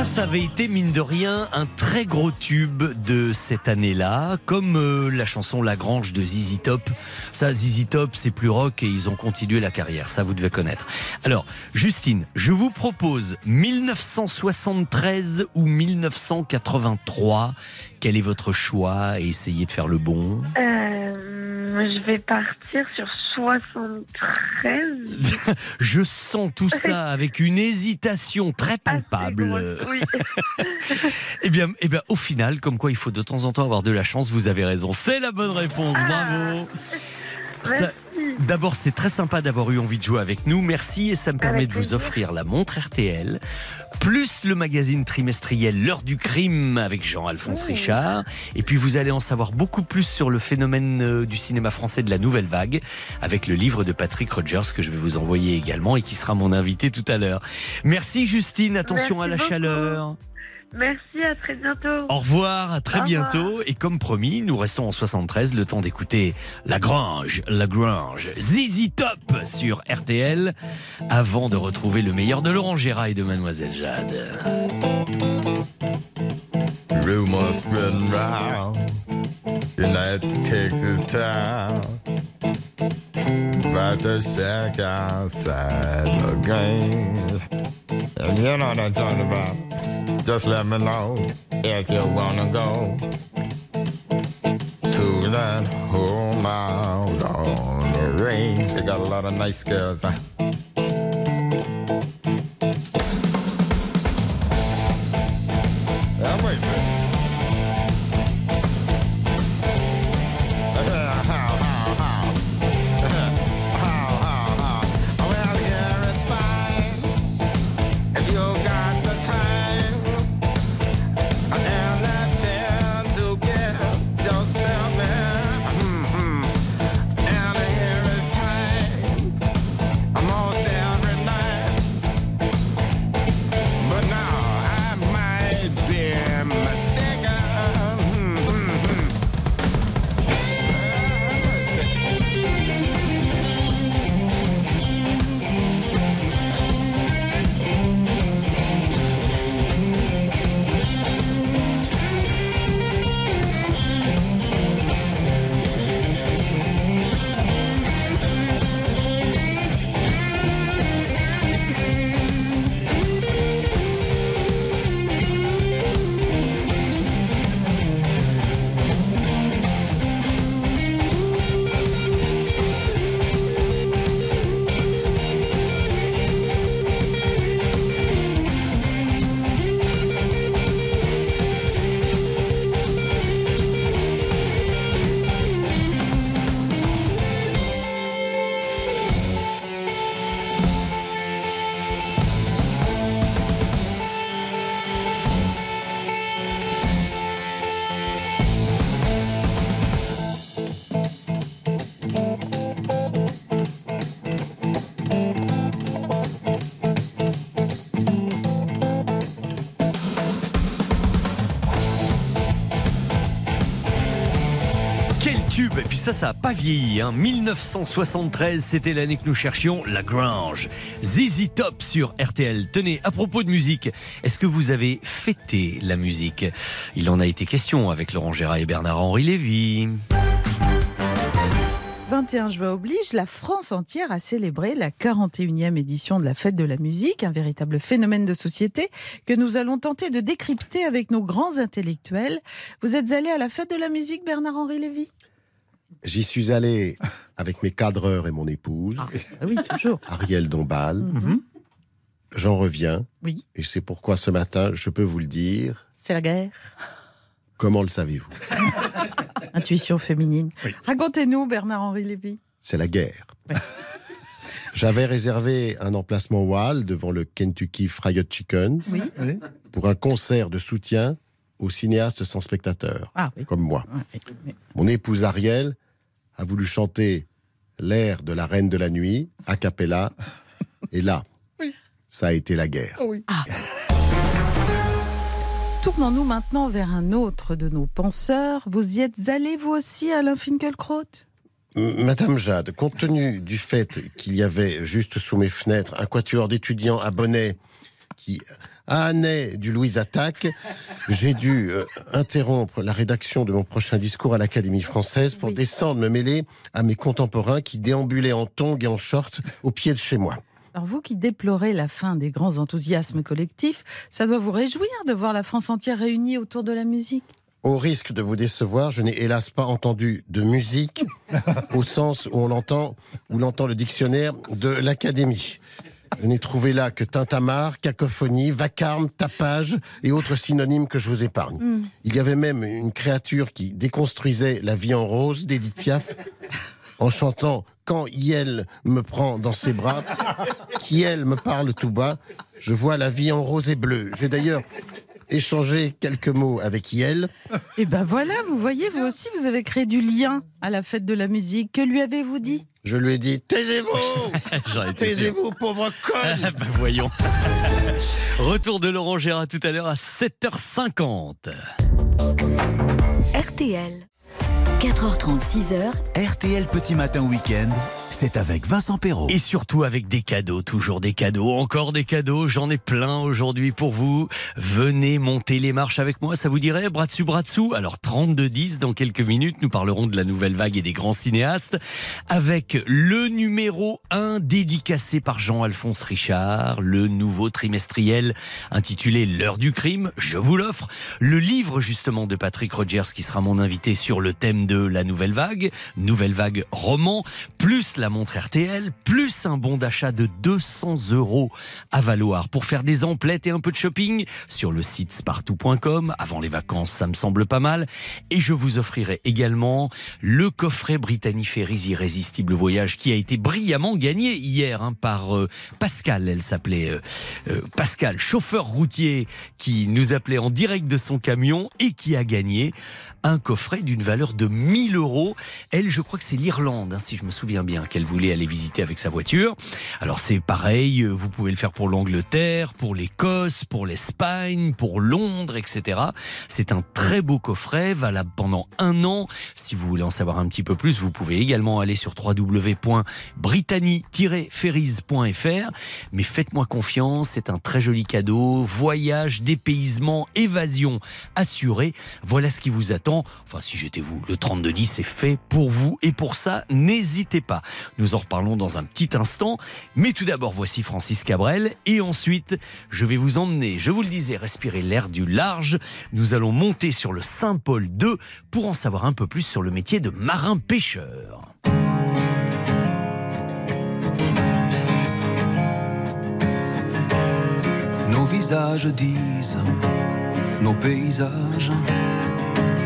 Ça, avait été, mine de rien, un très gros tube de cette année-là, comme euh, la chanson La Grange de ZZ Top. Ça, ZZ Top, c'est plus rock et ils ont continué la carrière, ça vous devez connaître. Alors, Justine, je vous propose 1973 ou 1983. Quel est votre choix essayez de faire le bon? Euh, je vais partir sur 73. Je sens tout ça avec une hésitation très palpable. Oui. Eh bien, eh bien, au final, comme quoi il faut de temps en temps avoir de la chance, vous avez raison. C'est la bonne réponse, bravo. Ça- D'abord, c'est très sympa d'avoir eu envie de jouer avec nous. Merci et ça me permet Avec de vous offrir la montre RTL, plus le magazine trimestriel L'heure du crime avec Jean-Alphonse Richard. Et puis vous allez en savoir beaucoup plus sur le phénomène euh, du cinéma français de la nouvelle vague avec le livre de Patrick Rogers que je vais vous envoyer également et qui sera mon invité tout à l'heure. Merci Justine, attention Merci à la beaucoup. chaleur. Merci, à très bientôt. Au revoir, à très Au revoir. bientôt. Et comme promis, nous restons en 73, le temps d'écouter La Grange, La Grange, Zizi Top sur RTL, avant de retrouver le meilleur de Laurent Gérard et de Mademoiselle Jade. Rumors spreading round United Texas town The shack outside the games And you know what I'm talking about Just let me know if you wanna go To that home out on the range They got a lot of nice girls? Ça, ça n'a pas vieilli. Hein. 1973, c'était l'année que nous cherchions, La Grange. ZZ Top sur RTL. Tenez, à propos de musique, est-ce que vous avez fêté la musique? Il en a été question avec Laurent Gérard et Bernard-Henri Lévy. 21 juin oblige, la France entière a célébré la 41e édition de la Fête de la musique, un véritable phénomène de société que nous allons tenter de décrypter avec nos grands intellectuels. Vous êtes allé à la Fête de la musique, Bernard-Henri Lévy? J'y suis allé avec mes cadreurs et mon épouse. oui, toujours. Ariel Dombal. J'en reviens. Oui. Et c'est pourquoi ce matin, je peux vous le dire, C'est la guerre. Comment le savez-vous? Intuition féminine. Racontez-nous, Bernard-Henri Lévy. C'est la guerre. J'avais réservé un emplacement au Hall devant le Kentucky Fried Chicken Oui. pour un concert de soutien aux cinéastes sans spectateurs, Ah oui. comme moi. Oui, oui. Mon épouse Ariel a voulu chanter l'air de la Reine de la Nuit, a cappella, et là, ça a été la guerre. Ah. Tournons-nous maintenant vers un autre de nos penseurs. Vous y êtes allé, vous aussi, Alain Finkielkraut? Madame Jade, compte tenu du fait qu'il y avait juste sous mes fenêtres un quatuor d'étudiants à bonnet qui annait du Louise Attaque, j'ai dû euh, interrompre la rédaction de mon prochain discours à l'Académie française pour descendre me mêler à mes contemporains qui déambulaient en tongs et en short au pied de chez moi. Alors vous qui déplorez la fin des grands enthousiasmes collectifs, ça doit vous réjouir de voir la France entière réunie autour de la musique Au risque de vous décevoir, je n'ai hélas pas entendu de musique au sens où on l'entend, où l'entend le dictionnaire de l'Académie. Je n'ai trouvé là que tintamarre, cacophonie, vacarme, tapage et autres synonymes que je vous épargne. Hmm. Il y avait même une créature qui déconstruisait la vie en rose d'Edith Piaf en chantant Quand Yel me prend dans ses bras, qui elle me parle tout bas, je vois la vie en rose et bleu. J'ai d'ailleurs échangé quelques mots avec Yel. Et ben voilà, vous voyez, vous aussi, vous avez créé du lien à la fête de la musique. Que lui avez-vous dit? Je lui ai dit Taisez-vous. Taisez-vous, pauvre conne Ben voyons. Retour de Laurent Gérard tout à l'heure à 7h50. RTL. 4h30, 6h. RTL Petit Matin Week-end, c'est avec Vincent Perrault. Et surtout avec des cadeaux, toujours des cadeaux, encore des cadeaux, j'en ai plein aujourd'hui pour vous. Venez monter les marches avec moi, ça vous dirait Bras dessus, bras dessous Alors 32-10, dans quelques minutes, nous parlerons de la nouvelle vague et des grands cinéastes, avec le numéro 1 dédicacé par Jean-Alphonse Richard, le nouveau trimestriel intitulé L'heure du crime, je vous l'offre, le livre justement de Patrick Rogers qui sera mon invité sur le thème de la nouvelle vague, nouvelle vague roman, plus la montre RTL, plus un bon d'achat de 200 euros à valoir pour faire des emplettes et un peu de shopping sur le site spartou.com. Avant les vacances, ça me semble pas mal. Et je vous offrirai également le coffret Brittany Ferries Irrésistible Voyage qui a été brillamment gagné hier hein, par euh, Pascal. Elle s'appelait euh, euh, Pascal, chauffeur routier qui nous appelait en direct de son camion et qui a gagné un coffret d'une valeur de 1000 euros. Elle, je crois que c'est l'Irlande, hein, si je me souviens bien, qu'elle voulait aller visiter avec sa voiture. Alors c'est pareil, euh, vous pouvez le faire pour l'Angleterre, pour l'Écosse, pour l'Espagne, pour Londres, etc. C'est un très beau coffret, valable pendant un an. Si vous voulez en savoir un petit peu plus, vous pouvez également aller sur www.brittany-ferries.fr. Mais faites-moi confiance, c'est un très joli cadeau. Voyage, dépaysement, évasion assurée. Voilà ce qui vous attend. Enfin, si j'étais vous, le 3210 c'est fait pour vous. Et pour ça, n'hésitez pas. Nous en reparlons dans un petit instant. Mais tout d'abord, voici Francis Cabrel. Et ensuite, je vais vous emmener, je vous le disais, respirer l'air du large. Nous allons monter sur le Saint-Paul 2 pour en savoir un peu plus sur le métier de marin-pêcheur. Nos visages disent, nos paysages,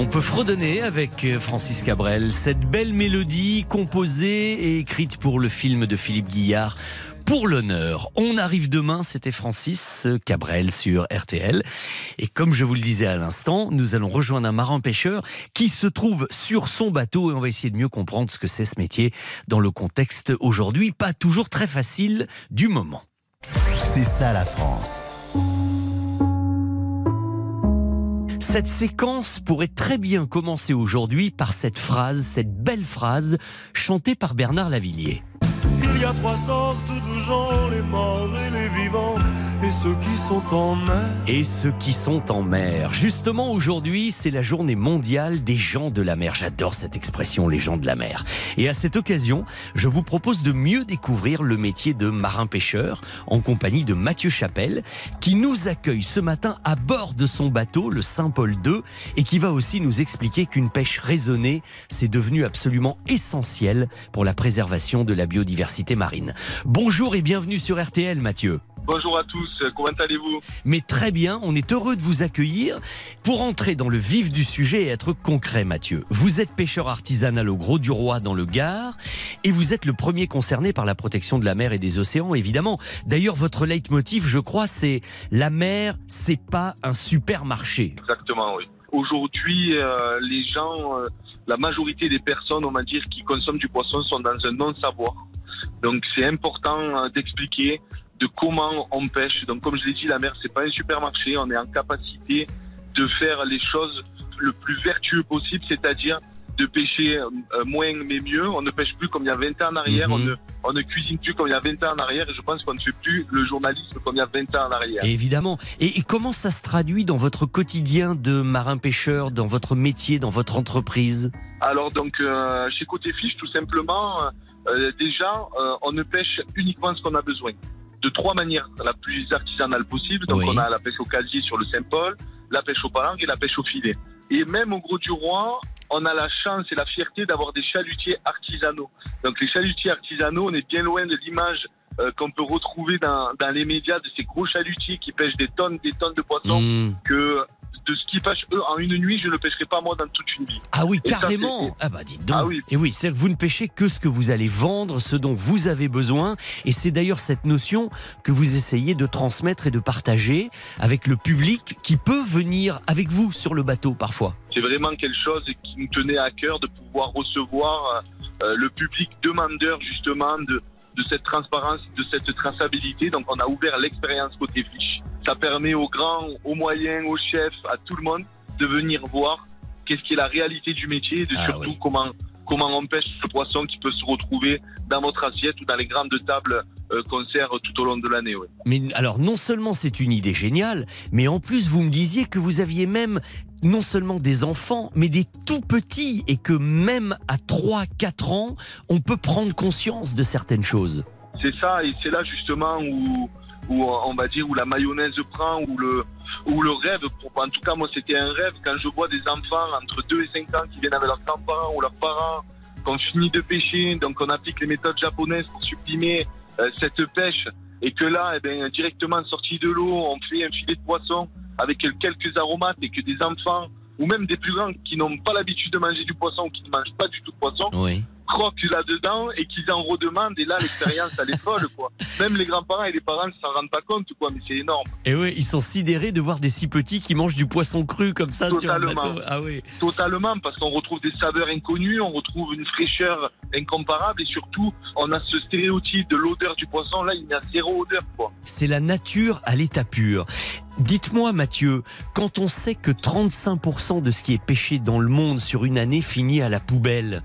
On peut fredonner avec euh, Francis Cabrel cette belle mélodie composée et écrite pour le film de Philippe Guillard. Pour l'honneur, on arrive demain, c'était Francis Cabrel sur RTL. Et comme je vous le disais à l'instant, nous allons rejoindre un marin-pêcheur qui se trouve sur son bateau et on va essayer de mieux comprendre ce que c'est ce métier dans le contexte aujourd'hui, pas toujours très facile du moment. C'est ça la France. Cette séquence pourrait très bien commencer aujourd'hui par cette phrase, cette belle phrase chantée par Bernard Lavillier. Il y a trois sortes de gens, les morts et les vivants, et ceux qui sont en mer. Et ceux qui sont en mer. Justement, aujourd'hui, c'est la journée mondiale des gens de la mer. J'adore cette expression, les gens de la mer. Et à cette occasion, je vous propose de mieux découvrir le métier de marin-pêcheur en compagnie de Mathieu Chapelle, qui nous accueille ce matin à bord de son bateau, le Saint-Paul II, et qui va aussi nous expliquer qu'une pêche raisonnée, c'est devenu absolument essentiel pour la préservation de la biodiversité marine. Bonjour et bienvenue sur RTL, Mathieu. Bonjour à tous, comment allez-vous Mais très bien, on est heureux de vous accueillir. Pour entrer dans le vif du sujet et être concret, Mathieu, vous êtes pêcheur artisanal au Gros du Roi dans le Gard et vous êtes le premier concerné par la protection de la mer et des océans, évidemment. D'ailleurs, votre leitmotiv, je crois, c'est la mer, c'est pas un supermarché. Exactement, oui. Aujourd'hui, euh, les gens, euh, la majorité des personnes, on va dire, qui consomment du poisson sont dans un non-savoir. Donc c'est important euh, d'expliquer de comment on pêche. Donc comme je l'ai dit, la mer c'est pas un supermarché. On est en capacité de faire les choses le plus vertueux possible, c'est-à-dire de pêcher euh, moins mais mieux. On ne pêche plus comme il y a 20 ans en arrière. Mhm. On, ne, on ne cuisine plus comme il y a 20 ans en arrière. Et je pense qu'on ne fait plus le journalisme comme il y a 20 ans en arrière. Et évidemment. Et, et comment ça se traduit dans votre quotidien de marin-pêcheur, dans votre métier, dans votre entreprise? Alors donc euh, chez Côté Fiche, tout simplement, euh, déjà, euh, on ne pêche uniquement ce qu'on a besoin. De trois manières, la plus artisanale possible. Donc Oui. on a la pêche au casier sur le Saint-Paul, la pêche au palanque et la pêche au filet. Et même au Gros du Roi, on a la chance et la fierté d'avoir des chalutiers artisanaux. Donc les chalutiers artisanaux, on est bien loin de l'image euh, qu'on peut retrouver dans, dans les médias de ces gros chalutiers qui pêchent des tonnes, des tonnes de poissons, Mmh. que de ce qu'ils pêchent eux en une nuit, je ne pêcherai pas moi dans toute une vie. Ah oui, Et ça, carrément. c'est- Ah bah dites donc. Ah oui. Et oui, c'est que vous ne pêchez que ce que vous allez vendre, ce dont vous avez besoin. Et c'est d'ailleurs cette notion que vous essayez de transmettre et de partager avec le public qui peut venir avec vous sur le bateau parfois. C'est vraiment quelque chose qui nous tenait à cœur de pouvoir recevoir euh, le public demandeur justement de, de cette transparence, de cette traçabilité. Donc on a ouvert l'expérience côté fiche. Ça permet aux grands, aux moyens, aux chefs, à tout le monde de venir voir qu'est-ce qui est la réalité du métier et de Ah surtout oui. comment comment on pêche ce poisson qui peut se retrouver dans votre assiette ou dans les grandes tables euh, qu'on sert tout au long de l'année. ouais. Mais alors, non seulement c'est une idée géniale, mais en plus, vous me disiez que vous aviez même non seulement des enfants, mais des tout petits, et que même à 3-4 ans, on peut prendre conscience de certaines choses. C'est ça, et c'est là justement où, où on va dire où la mayonnaise prend, où le, où le rêve, en tout cas moi c'était un rêve quand je vois des enfants entre 2 et 5 ans qui viennent avec leurs grands-parents ou leurs parents, qu'on finit de pêcher, donc on applique les méthodes japonaises pour sublimer euh, cette pêche et que là, eh ben, directement sorti de l'eau, on fait un filet de poisson avec quelques aromates et que des enfants ou même des plus grands qui n'ont pas l'habitude de manger du poisson ou qui ne mangent pas du tout de poisson. Croquent là-dedans et qu'ils en redemandent et là l'expérience elle est folle quoi. Même les grands-parents et les parents ne s'en rendent pas compte quoi mais c'est énorme. Et oui, ils sont sidérés de voir des si petits qui mangent du poisson cru comme ça sur un Totalement. bateau. Ah oui. Totalement, parce qu'on retrouve des saveurs inconnues, on retrouve une fraîcheur incomparable et surtout, on a ce stéréotype de l'odeur du poisson. Là, il y a zéro odeur, quoi. C'est la nature à l'état pur. Dites-moi Mathieu, quand on sait que 35% de ce qui est pêché dans le monde sur une année finit à la poubelle,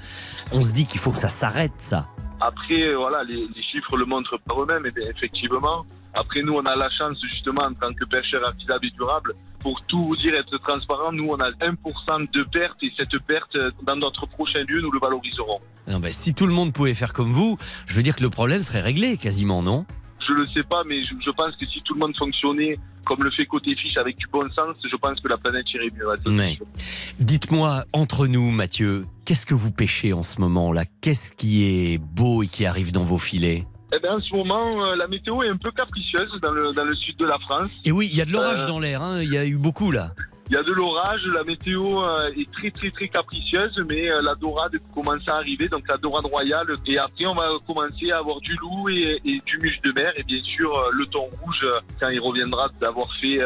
on se dit qu'il faut que ça s'arrête ça. Après, voilà, les, les chiffres le montrent par eux-mêmes, et bien, effectivement. Après, nous, on a la chance, justement, en tant que pêcheur artisanal et durable, pour tout vous dire, être transparent, nous, on a 1% de perte, et cette perte, dans notre prochain lieu, nous le valoriserons. Non, ben, si tout le monde pouvait faire comme vous, je veux dire que le problème serait réglé quasiment, non? Je le sais pas, mais je pense que si tout le monde fonctionnait comme le fait Côté Fiche avec du bon sens, je pense que la planète irait mieux. Oui. Dites-moi, entre nous, Mathieu, qu'est-ce que vous pêchez en ce moment là Qu'est-ce qui est beau et qui arrive dans vos filets? Eh bien, en ce moment, euh, la météo est un peu capricieuse dans le, dans le sud de la France. Et oui, il y a de l'orage Euh, dans l'air, hein, il y a eu beaucoup là. Il y a de l'orage, la météo euh, est très très très capricieuse, mais euh, la dorade commence à arriver, donc la dorade royale. Et après, on va commencer à avoir du loup et, et du muche de mer, et bien sûr euh, le thon rouge quand il reviendra d'avoir fait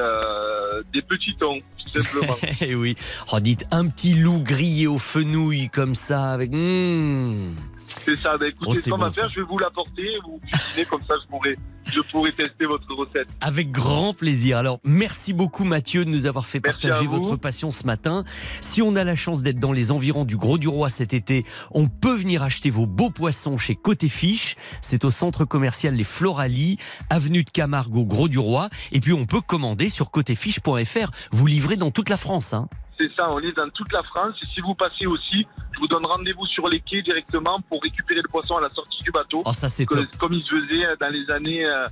des petits thons, tout simplement. Eh oui. Oh, dites un petit loup grillé aux fenouilles comme ça avec. Mmh. C'est ça. Bah, écoutez, Oh, faire, ça. je vais vous l'apporter, vous cuisinez comme ça, je pourrai, je pourrai tester votre recette. Avec grand plaisir. Alors, merci beaucoup Mathieu de nous avoir fait Merci partager votre passion ce matin. Si on a la chance d'être dans les environs du Gros du Roi cet été, on peut venir acheter vos beaux poissons chez Côté Fiche. C'est au centre commercial Les Floralies, avenue de Camargue au Gros du Roi. Et puis, on peut commander sur côtéfiche.fr. Vous livrez dans toute la France. Hein. C'est ça, on est dans toute la France. Et si vous passez aussi, je vous donne rendez-vous sur les quais directement pour récupérer le poisson à la sortie du bateau. Oh, ça, c'est Que- top. Comme il se faisait euh, dans les années, euh,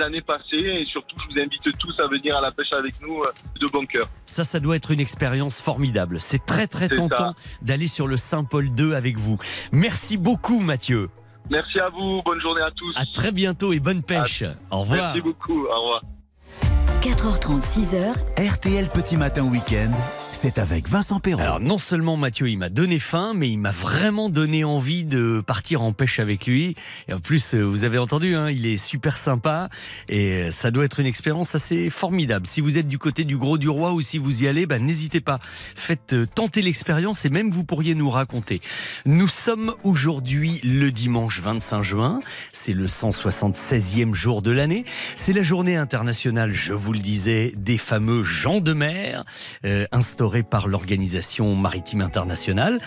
années passées. Et surtout, je vous invite tous à venir à la pêche avec nous euh, de bon cœur. Ça, ça doit être une expérience formidable. C'est très, très tentant d'aller sur le Saint-Paul 2 avec vous. Merci beaucoup, Mathieu. Merci à vous, bonne journée à tous. À très bientôt et bonne pêche. Au revoir. Merci beaucoup, au revoir. 4h30, 6h, RTL Petit Matin Week-end, c'est avec Vincent Perrault. Alors non seulement Mathieu il m'a donné faim, mais il m'a vraiment donné envie de partir en pêche avec lui. Et en plus, euh, vous avez entendu, hein, il est super sympa et euh, ça doit être une expérience assez formidable. Si vous êtes du côté du Gros du Roi ou si vous y allez, bah, n'hésitez pas. Faites euh, tenter l'expérience et même vous pourriez nous raconter. Nous sommes aujourd'hui le dimanche 25 juin. C'est le 176e jour de l'année. C'est la journée internationale, je vous le disais, des fameux gens de mer, euh, instaurés par l'Organisation maritime internationale.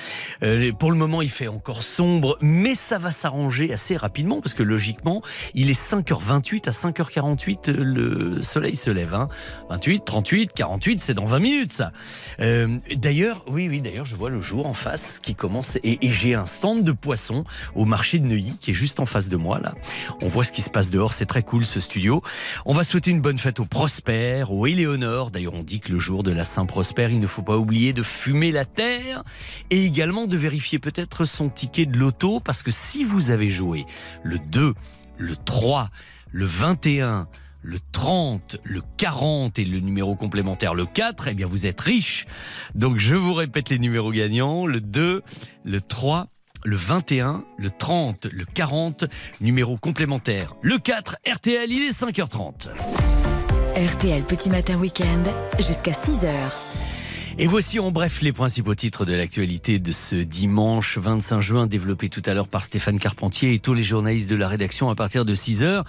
Euh, pour le moment, il fait encore sombre, mais ça va s'arranger assez rapidement, parce que logiquement, il est 5h28 à 5h48, euh, le soleil se lève. Hein. 28, 38, 48, c'est dans 20 minutes ça. D'ailleurs, oui, oui, d'ailleurs, je vois le jour en face qui commence, et, j'ai un stand de poissons au marché de Neuilly, qui est juste en face de moi, là. On voit ce qui se passe dehors, c'est très cool ce studio. On va souhaiter une bonne fête au Prosper, au Éléonore. D'ailleurs, on dit que le jour de la Saint-Prosper, il ne faut pas oublier de fumer la terre et également de vérifier peut-être son ticket de loto parce que si vous avez joué le 2, le 3, le 21, le 30, le 40 et le numéro complémentaire le 4, eh bien vous êtes riche. Donc je vous répète les numéros gagnants, le 2, le 3, le 21, le 30, le 40, numéro complémentaire. Le 4, RTL, il est 5h30. RTL Petit Matin Week-end, jusqu'à 6h. Et voici en bref les principaux titres de l'actualité de ce dimanche 25 juin, développé tout à l'heure par Stéphane Carpentier et tous les journalistes de la rédaction à partir de 6 heures.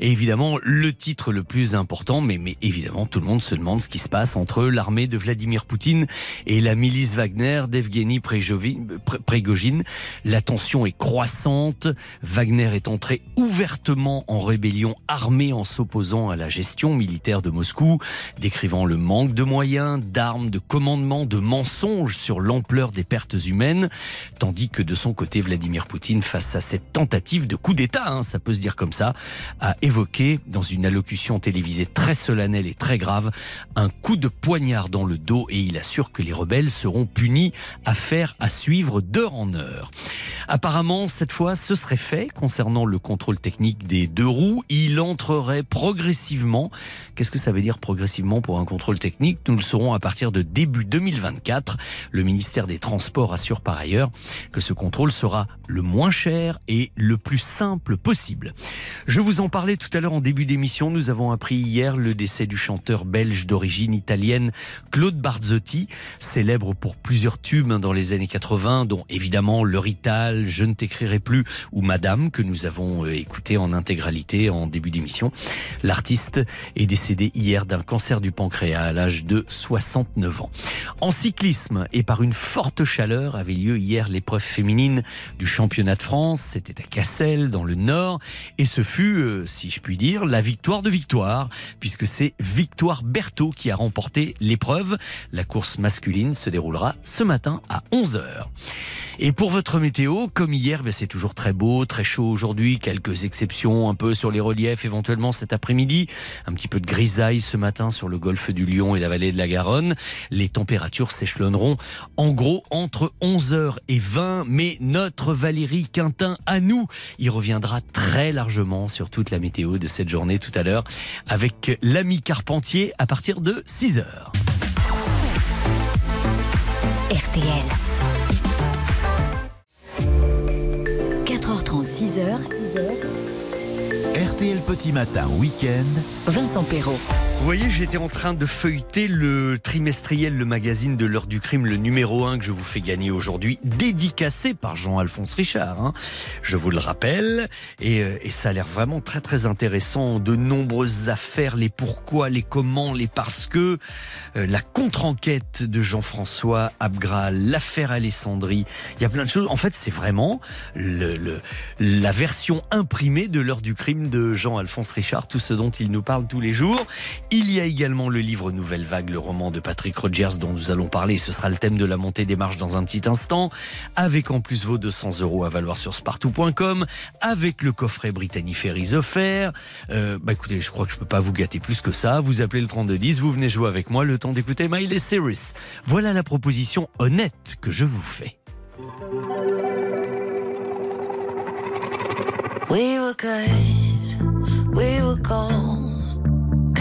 Et évidemment, le titre le plus important, mais, évidemment, tout le monde se demande ce qui se passe entre l'armée de Vladimir Poutine et la milice Wagner d'Evgeny Prégogine. La tension est croissante. Wagner est entré ouvertement en rébellion armée en s'opposant à la gestion militaire de Moscou, décrivant le manque de moyens, d'armes, de commandement de mensonges sur l'ampleur des pertes humaines, tandis que de son côté, Vladimir Poutine, face à cette tentative de coup d'État, hein, ça peut se dire comme ça, a évoqué dans une allocution télévisée très solennelle et très grave un coup de poignard dans le dos et il assure que les rebelles seront punis à faire à suivre d'heure en heure. Apparemment, cette fois, ce serait fait concernant le contrôle technique des deux roues. Il entrerait progressivement. Qu'est-ce que ça veut dire progressivement pour un contrôle technique? Nous le saurons à partir de début 2024. Le ministère des Transports assure par ailleurs que ce contrôle sera le moins cher et le plus simple possible. Je vous en parlais tout à l'heure en début d'émission. Nous avons appris hier le décès du chanteur belge d'origine italienne Claude Barzotti, célèbre pour plusieurs tubes dans les années 80, dont évidemment Le Rital, Je ne t'écrirai plus ou Madame, que nous avons euh, écouté en intégralité en début d'émission. L'artiste est décédé hier d'un cancer du pancréas à l'âge de 69 ans. En cyclisme et par une forte chaleur avait lieu hier l'épreuve féminine du championnat de France. C'était à Cassel, dans le Nord, et ce fut, euh, si je puis dire, la victoire de victoire, puisque c'est Victoire Berthaud qui a remporté l'épreuve. La course masculine se déroulera ce matin à 11h. Et pour votre météo, comme hier, ben, c'est toujours très beau, très chaud aujourd'hui, quelques exceptions un peu sur les reliefs éventuellement cet après-midi, un petit peu de grisaille ce matin sur le golfe du Lion et la vallée de la Garonne. Les températures s'échelonneront en gros entre 11h et 20, mais notre Valérie Quintin à nous, il reviendra très largement sur toute la météo de cette journée tout à l'heure avec l'ami Carpentier à partir de 6h. RTL. 4h30, 6h. RTL Petit Matin Week-end. Vincent Perrault. Vous voyez, j'étais en train de feuilleter le trimestriel, le magazine de l'heure du crime, le numéro 1 que je vous fais gagner aujourd'hui, dédicacé par Jean-Alphonse Richard. hein. Je vous le rappelle. Et, euh, et ça a l'air vraiment très très intéressant. De nombreuses affaires, les pourquoi, les comment, les parce que. euh, la contre-enquête de Jean-François Abgral, l'affaire Alessandrie. Il y a plein de choses. En fait, c'est vraiment le, le- la version imprimée de l'heure du crime de Jean-Alphonse Richard, tout ce dont il nous parle tous les jours. Il y a également le livre Nouvelle Vague, le roman de Patrick Rogers dont nous allons parler. Ce sera le thème de la montée des marches dans un petit instant. Avec en plus vos 200 euros à valoir sur spartou.com. Avec le coffret Brittany Ferries offert. Euh, bah écoutez, je crois que je peux pas vous gâter plus que ça. Vous appelez le 3210, vous venez jouer avec moi le temps d'écouter Miley Cyrus. Voilà la proposition honnête que je vous fais. We were good, we.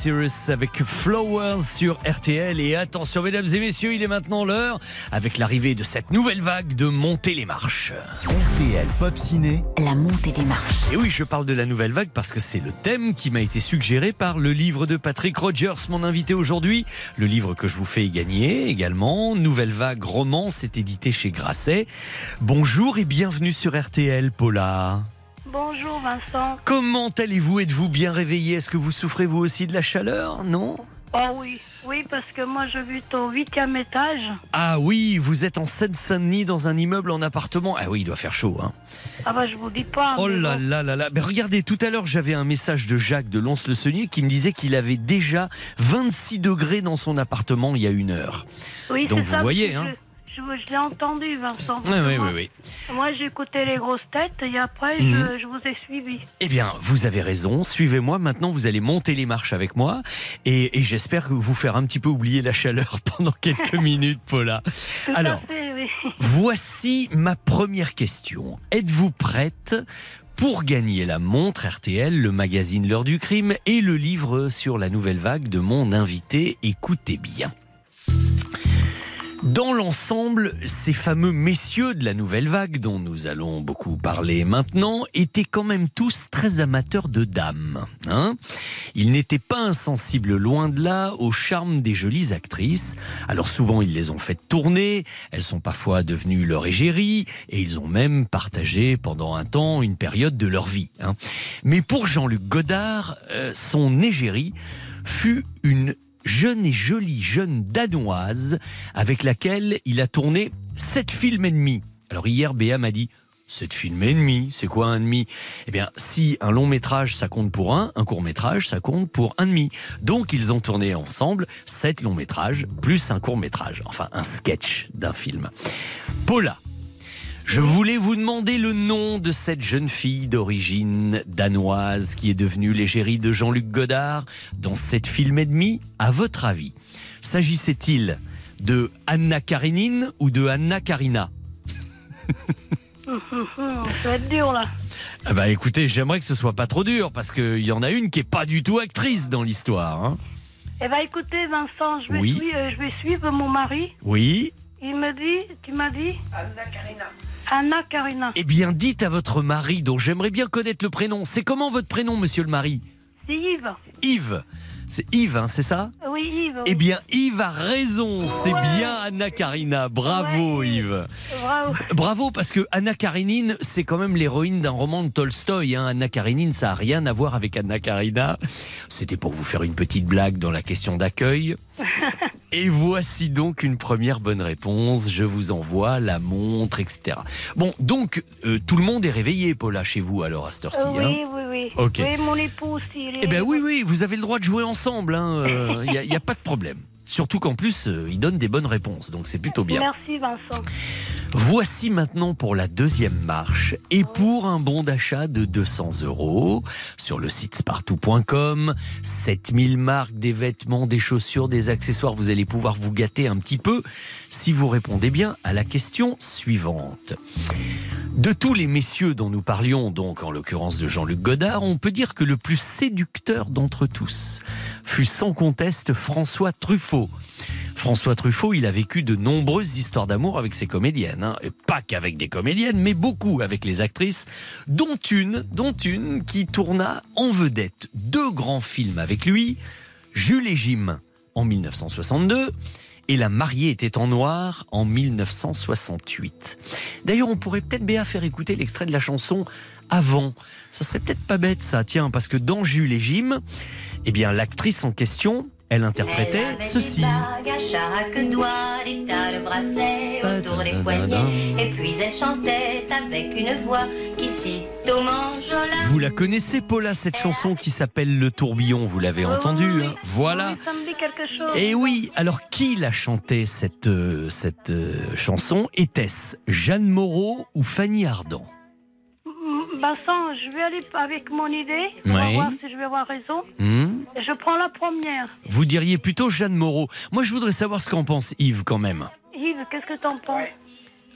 Cyrus avec Flowers sur RTL. Et attention, mesdames et messieurs, il est maintenant l'heure avec l'arrivée de cette nouvelle vague de monter les marches. RTL Pop Ciné, La montée des marches. Et oui, je parle de la nouvelle vague parce que c'est le thème qui m'a été suggéré par le livre de Patrick Rogers, mon invité aujourd'hui. Le livre que je vous fais gagner également. Nouvelle vague roman, c'est édité chez Grasset. Bonjour et bienvenue sur RTL, Paula. Bonjour Vincent. Comment allez-vous? Êtes-vous bien réveillé? Est-ce que vous souffrez vous aussi de la chaleur? Non? Oh oui, oui, parce que moi je vis au huitième étage. Ah oui, vous êtes en Seine-Saint-Denis dans un immeuble en appartement. Ah oui, il doit faire chaud. Hein. Ah bah je vous dis pas. Oh là bon. là là là. Mais regardez, tout à l'heure, j'avais un message de Jacques de Lons-le-Saunier qui me disait qu'il avait déjà 26 degrés dans son appartement il y a une heure. Oui, Donc vous ça, voyez, hein. Je, je- je l'ai entendu Vincent. Oui, oui, moi, oui, oui. Moi écouté les grosses têtes et après Mhm. je, je vous ai suivi. Eh bien, vous avez raison. Suivez-moi. Maintenant, vous allez monter les marches avec moi. Et, et j'espère vous faire un petit peu oublier la chaleur pendant quelques minutes, Paula. Tout Alors, à fait, oui. Voici ma première question. Êtes-vous prête pour gagner la montre RTL, le magazine L'heure du crime et le livre sur la nouvelle vague de mon invité? Écoutez bien. Dans l'ensemble, ces fameux messieurs de la nouvelle vague dont nous allons beaucoup parler maintenant étaient quand même tous très amateurs de dames. Hein ils n'étaient pas insensibles loin de là au charme des jolies actrices. Alors souvent ils les ont faites tourner, elles sont parfois devenues leur égérie et ils ont même partagé pendant un temps une période de leur vie. hein. Mais pour Jean-Luc Godard, euh, son égérie fut une jeune et jolie jeune danoise avec laquelle il a tourné sept films et demi. Alors hier, Béa m'a dit Sept films et demi, c'est quoi un demi? Eh bien, si un long métrage ça compte pour un, un court métrage ça compte pour un demi. Donc ils ont tourné ensemble sept longs métrages plus un court métrage, enfin un sketch d'un film. Paula, je voulais vous demander le nom de cette jeune fille d'origine danoise qui est devenue l'égérie de Jean-Luc Godard dans sept films et demi. À votre avis, s'agissait-il de Anna Karenine ou de Anna Karina ça va être dur là. Ah bah écoutez, j'aimerais que ce soit pas trop dur parce qu'il y en a une qui est pas du tout actrice dans l'histoire. hein. Eh ben écoutez Vincent, je vais, Oui. suivre, je vais suivre mon mari. Oui. Il me dit, tu m'as dit Anna Karina. Anna Karina. Eh bien, dites à votre mari, dont j'aimerais bien connaître le prénom. C'est comment votre prénom, monsieur le mari? C'est Yves. Yves. C'est Yves, hein, c'est ça? Oui, Yves. Eh bien, Yves a raison. C'est bien Anna Karina. Bravo, Yves. Bravo. Bravo, parce que Anna Karenine, c'est quand même l'héroïne d'un roman de Tolstoï. hein. Anna Karenine, ça n'a rien à voir avec Anna Karina. C'était pour vous faire une petite blague dans la question d'accueil. Et voici donc une première bonne réponse. Je vous envoie la montre, etc. Bon, donc, euh, tout le monde est réveillé, Paula, chez vous, alors, à cette heure-ci. Euh, hein oui, oui, oui. Ok. Oui, mon époux aussi. eh bien oui, oui, vous avez le droit de jouer ensemble. Il n'y a, y a pas de problème. Surtout qu'en plus, euh, il donne des bonnes réponses, donc c'est plutôt bien. Merci Vincent. Voici maintenant pour la deuxième marche et pour un bon d'achat de 200 euros sur le site spartou.com. 7000 marques, des vêtements, des chaussures, des accessoires. Vous allez pouvoir vous gâter un petit peu si vous répondez bien à la question suivante. De tous les messieurs dont nous parlions, donc en l'occurrence de Jean-Luc Godard, on peut dire que le plus séducteur d'entre tous fut sans conteste François Truffaut. François Truffaut, il a vécu de nombreuses histoires d'amour avec ses comédiennes. hein. Pas qu'avec des comédiennes, mais beaucoup avec les actrices, dont une, dont une qui tourna en vedette deux grands films avec lui, Jules et Jim en 1962 et La mariée était en noir en 1968. D'ailleurs, on pourrait peut-être Béa faire écouter l'extrait de la chanson avant. Ça serait peut-être pas bête ça, tiens, parce que dans Jules et Jim, eh bien l'actrice en question, Elle interprétait ceci. Bague à chaque doigt, des tas de bracelets autour des poignets. Et puis elle chantait avec une voix qui sitôt m'enjola. Vous la connaissez, Paula, cette chanson qui s'appelle Le Tourbillon, vous l'avez entendue. hein voilà. Et oui, alors qui l'a chanté cette, euh, cette euh, chanson? Était-ce Jeanne Moreau ou Fanny Ardant? Vincent, je vais aller avec mon idée. On va voir si je vais avoir raison. Hmm Je prends la première. Vous diriez plutôt Jeanne Moreau. Moi, je voudrais savoir ce qu'en pense Yves quand même. Yves, qu'est-ce que t'en penses?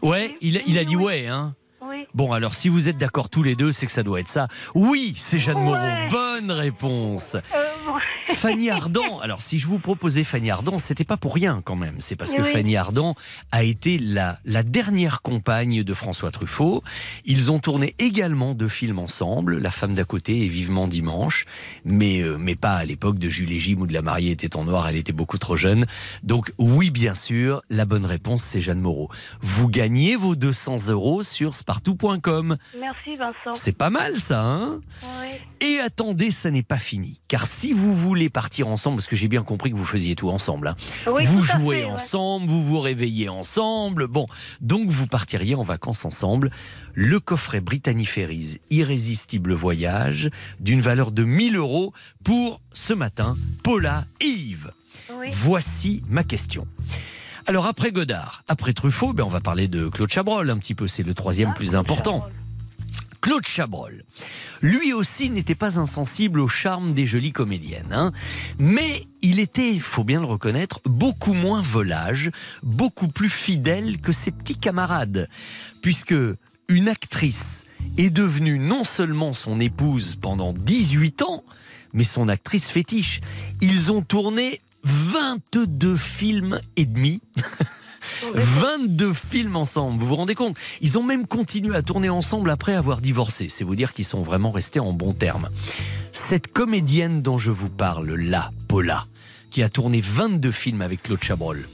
Ouais, il, a- il a dit ouais, hein Oui. Bon, alors si vous êtes d'accord tous les deux, c'est que ça doit être ça. Oui, c'est Jeanne Moreau. Bonne réponse. Euh, bon. Fanny Ardant. Alors, si je vous proposais Fanny Ardant, c'était pas pour rien quand même. C'est parce que Oui. Fanny Ardant a été la, la dernière compagne de François Truffaut. Ils ont tourné également deux films ensemble, La femme d'à côté et Vivement dimanche, mais, euh, mais pas à l'époque de Jules et Jim où de la mariée était en noir, elle était beaucoup trop jeune. Donc, oui, bien sûr, la bonne réponse, c'est Jeanne Moreau. Vous gagnez vos 200 euros sur Merci Vincent. C'est pas mal ça, hein et attendez, ça n'est pas fini. Car si vous voulez partir ensemble, parce que j'ai bien compris que vous faisiez tout ensemble, hein, Oui, vous tout jouez fait, ouais. ensemble, vous vous réveillez ensemble, bon, donc vous partiriez en vacances ensemble. Le coffret Brittany Ferries, Irrésistible Voyage, d'une valeur de 1000 euros pour ce matin, Paula et Yves. Oui. Voici ma question. Alors après Godard, après Truffaut, ben on va parler de Claude Chabrol un petit peu, c'est le troisième plus important. Claude Chabrol. Lui aussi n'était pas insensible au charme des jolies comédiennes, hein. mais il était, faut bien le reconnaître, beaucoup moins volage, beaucoup plus fidèle que ses petits camarades, puisque une actrice est devenue non seulement son épouse pendant 18 ans, mais son actrice fétiche. Ils ont tourné 22 films et demi. 22 films ensemble, vous vous rendez compte? Ils ont même continué à tourner ensemble après avoir divorcé. C'est vous dire qu'ils sont vraiment restés en bons termes. Cette comédienne dont je vous parle là, Paula, qui a tourné 22 films avec Claude Chabrol.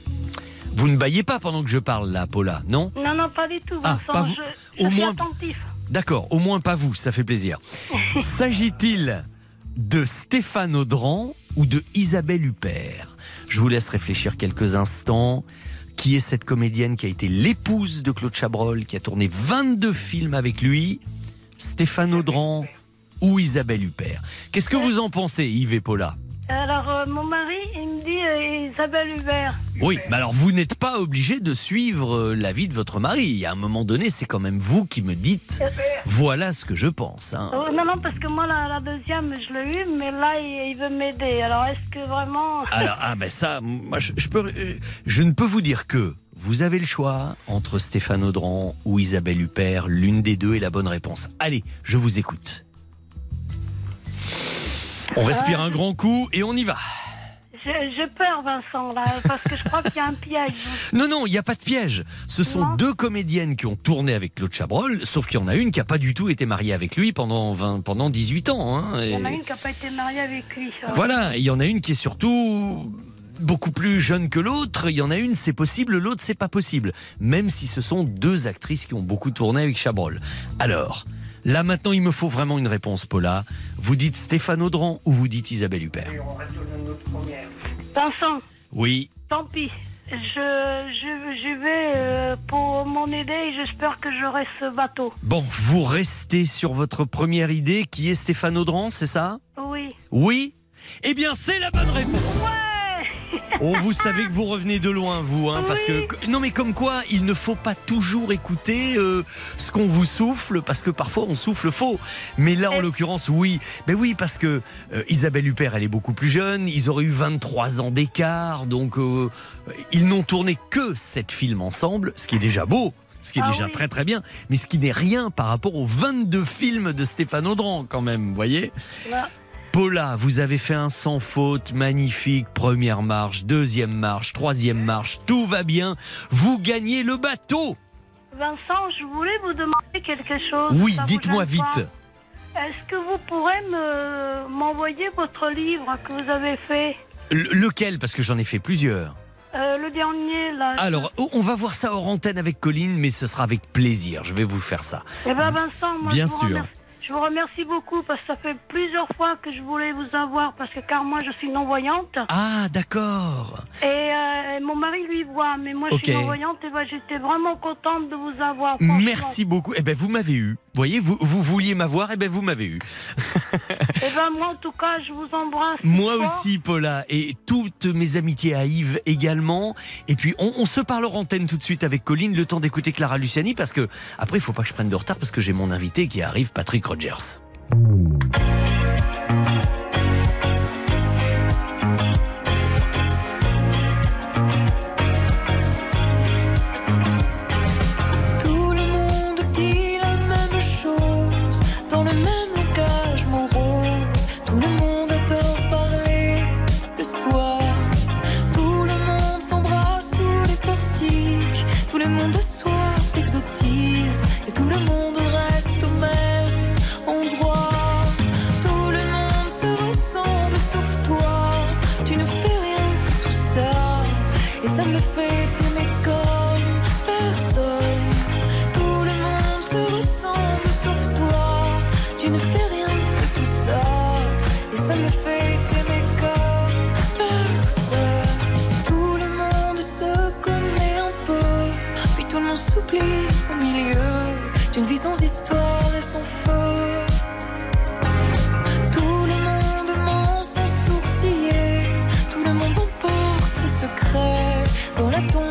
Vous ne baillez pas pendant que je parle là, Paula, non? Non, non, pas du tout, Ah, Vincent. pas vous. Je, je Au suis moins-. D'accord, au moins pas vous, ça fait plaisir. S'agit-il de Stéphane Audran ou de Isabelle Huppert. Je vous laisse réfléchir quelques instants. Qui est cette comédienne qui a été l'épouse de Claude Chabrol, qui a tourné 22 films avec lui? Stéphane Audran ou Isabelle Huppert? Qu'est-ce que vous en pensez, Yves et Paula? Alors, euh, mon mari, il me dit euh, Isabelle Hubert. Oui, mais alors vous n'êtes pas obligé de suivre euh, l'avis de votre mari. À un moment donné, c'est quand même vous qui me dites voilà ce que je pense. hein. Euh, non, non, parce que moi, la, la deuxième, je l'ai eu, mais là, il, il veut m'aider. Alors, est-ce que vraiment. Alors, ah ben ça, moi, je, je peux, euh, je ne peux vous dire que vous avez le choix entre Stéphane Audran ou Isabelle Huppert. L'une des deux est la bonne réponse. Allez, je vous écoute. On respire un grand coup et on y va. J'ai peur, Vincent, là, parce que je crois qu'il y a un piège. Non, non, il n'y a pas de piège. Ce sont deux comédiennes qui ont tourné avec Claude Chabrol, sauf qu'il y en a une qui n'a pas du tout été mariée avec lui pendant, 20, pendant 18 ans. hein, Il y en a une qui n'a pas été mariée avec lui. ça. Voilà, il y en a une qui est surtout beaucoup plus jeune que l'autre. Il y en a une, c'est possible, l'autre, c'est pas possible. Même si ce sont deux actrices qui ont beaucoup tourné avec Chabrol. Alors, là maintenant, il me faut vraiment une réponse, Paula. Vous dites Stéphane Audran ou vous dites Isabelle Huppert Vincent, Oui. tant pis. Je, je, je vais euh, pour mon idée et j'espère que j'aurai ce bateau. Bon, vous restez sur votre première idée, qui est Stéphane Audran, c'est ça? Oui. Oui? Eh bien, c'est la bonne réponse Oh, vous savez que vous revenez de loin, vous, hein, parce que non, mais comme quoi, il ne faut pas toujours écouter euh, ce qu'on vous souffle, parce que parfois on souffle faux. Mais là, en l'occurrence, oui, ben oui, parce que euh, Isabelle Huppert, elle est beaucoup plus jeune. Ils auraient eu 23 ans d'écart, donc euh, ils n'ont tourné que sept films ensemble, ce qui est déjà beau. Ce qui est Ah déjà oui. très très bien, mais ce qui n'est rien par rapport aux 22 films de Stéphane Audran quand même, vous voyez Paula, vous avez fait un sans faute magnifique. Première marche, deuxième marche, troisième marche, tout va bien. Vous gagnez le bateau. Vincent, je voulais vous demander quelque chose. Oui, dites-moi vite. Est-ce que vous pourrez me m'envoyer votre livre que vous avez fait Le- lequel? Parce que j'en ai fait plusieurs. Euh, Le dernier, là. Alors, oh, on va voir ça hors antenne avec Colline, mais ce sera avec plaisir. Je vais vous faire ça. Eh ben Vincent, moi, Bien je vous sûr. remercie. Je vous remercie beaucoup parce que ça fait plusieurs fois que je voulais vous avoir parce que car moi je suis non-voyante. Ah, d'accord. Et euh, mon mari lui voit, mais moi je suis non-voyante et ben, j'étais vraiment contente de vous avoir. Merci beaucoup. Eh ben, vous m'avez eu. Voyez, vous, vous vouliez m'avoir, eh ben, vous m'avez eu. Et ben moi en tout cas je vous embrasse. Moi fort. aussi, Paula, et toutes mes amitiés à Yves également. Et puis, on, on se parle en antenne tout de suite avec Colline, le temps d'écouter Clara Luciani, parce que après, il faut pas que je prenne de retard, parce que j'ai mon invité qui arrive, Patrick Rogers. Tout au milieu d'une vie sans histoire et sans feu. Tout le monde ment sans sourciller. Tout le monde emporte ses secrets. Dans la tombe,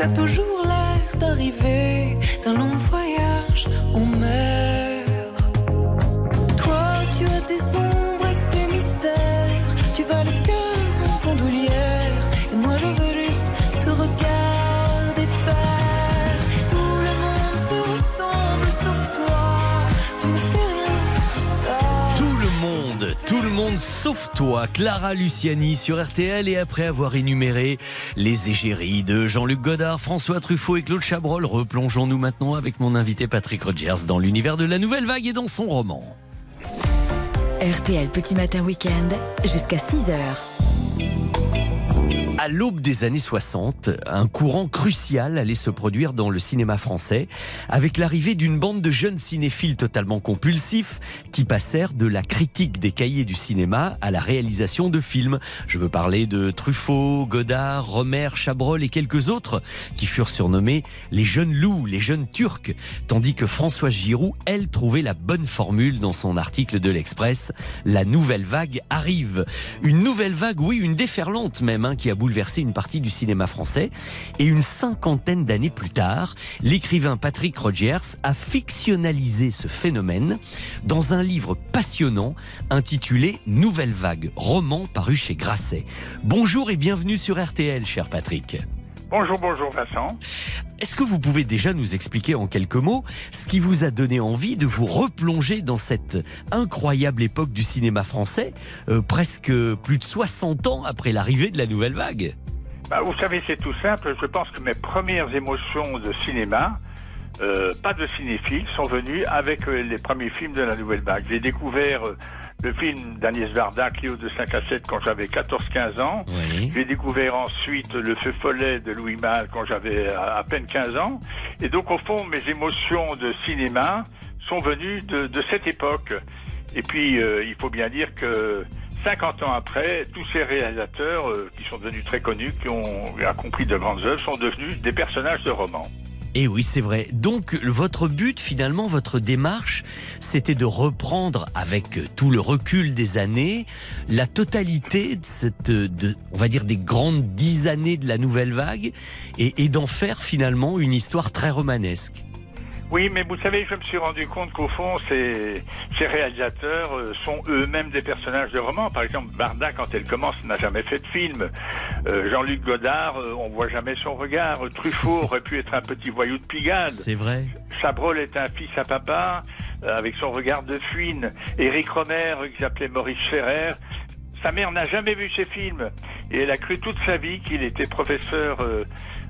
t'as toujours l'air d'arriver sauf toi, Clara Luciani sur RTL. Et après avoir énuméré les égéries de Jean-Luc Godard, François Truffaut et Claude Chabrol, replongeons-nous maintenant avec mon invité Patrick Rogers dans l'univers de la nouvelle vague et dans son roman. RTL Petit Matin Week-end jusqu'à 6h. À l'aube des années 60, un courant crucial allait se produire dans le cinéma français avec l'arrivée d'une bande de jeunes cinéphiles totalement compulsifs qui passèrent de la critique des cahiers du cinéma à la réalisation de films. Je veux parler de Truffaut, Godard, Romer, Chabrol et quelques autres qui furent surnommés les jeunes loups, les jeunes turcs, tandis que Françoise Giroud, elle, trouvait la bonne formule dans son article de l'Express. La nouvelle vague arrive. Une nouvelle vague, oui, une déferlante même, hein, qui a une partie du cinéma français. Et une cinquantaine d'années plus tard, l'écrivain Patrick Rogers a fictionnalisé ce phénomène dans un livre passionnant intitulé Nouvelle vague, roman paru chez Grasset. Bonjour et bienvenue sur RTL, cher Patrick. Bonjour, bonjour Vincent. Est-ce que vous pouvez déjà nous expliquer en quelques mots ce qui vous a donné envie de vous replonger dans cette incroyable époque du cinéma français, euh, presque plus de 60 ans après l'arrivée de la nouvelle vague? Bah, vous savez, c'est tout simple. Je pense que mes premières émotions de cinéma, euh, pas de cinéphile, sont venues avec euh, les premiers films de la nouvelle vague. J'ai découvert le film d'Agnès Varda, Cléo de 5 à 7, quand j'avais 14-15 ans. J'ai découvert ensuite Le Feu Follet de Louis Malle quand j'avais à, à peine 15 ans. Et donc, au fond, mes émotions de cinéma sont venues de, de cette époque. Et puis, euh, il faut bien dire que 50 ans après, tous ces réalisateurs euh, qui sont devenus très connus, qui ont accompli de grandes œuvres, sont devenus des personnages de romans. Et Eh oui, c'est vrai. Donc, votre but, finalement, votre démarche, c'était de reprendre, avec tout le recul des années, la totalité de cette, de, on va dire, des grandes dix années de la nouvelle vague, et, et d'en faire finalement une histoire très romanesque. Oui, mais vous savez, je me suis rendu compte qu'au fond, ces, ces réalisateurs euh, sont eux-mêmes des personnages de romans. Par exemple, Barda, quand elle commence, n'a jamais fait de film. Euh, Jean-Luc Godard, euh, on voit jamais son regard. Truffaut aurait pu être un petit voyou de Pigade. C'est vrai. Chabrol est un fils à papa, euh, avec son regard de fouine. Éric Romer, qui s'appelait Maurice Ferrer, sa mère n'a jamais vu ses films. Et elle a cru toute sa vie qu'il était professeur euh,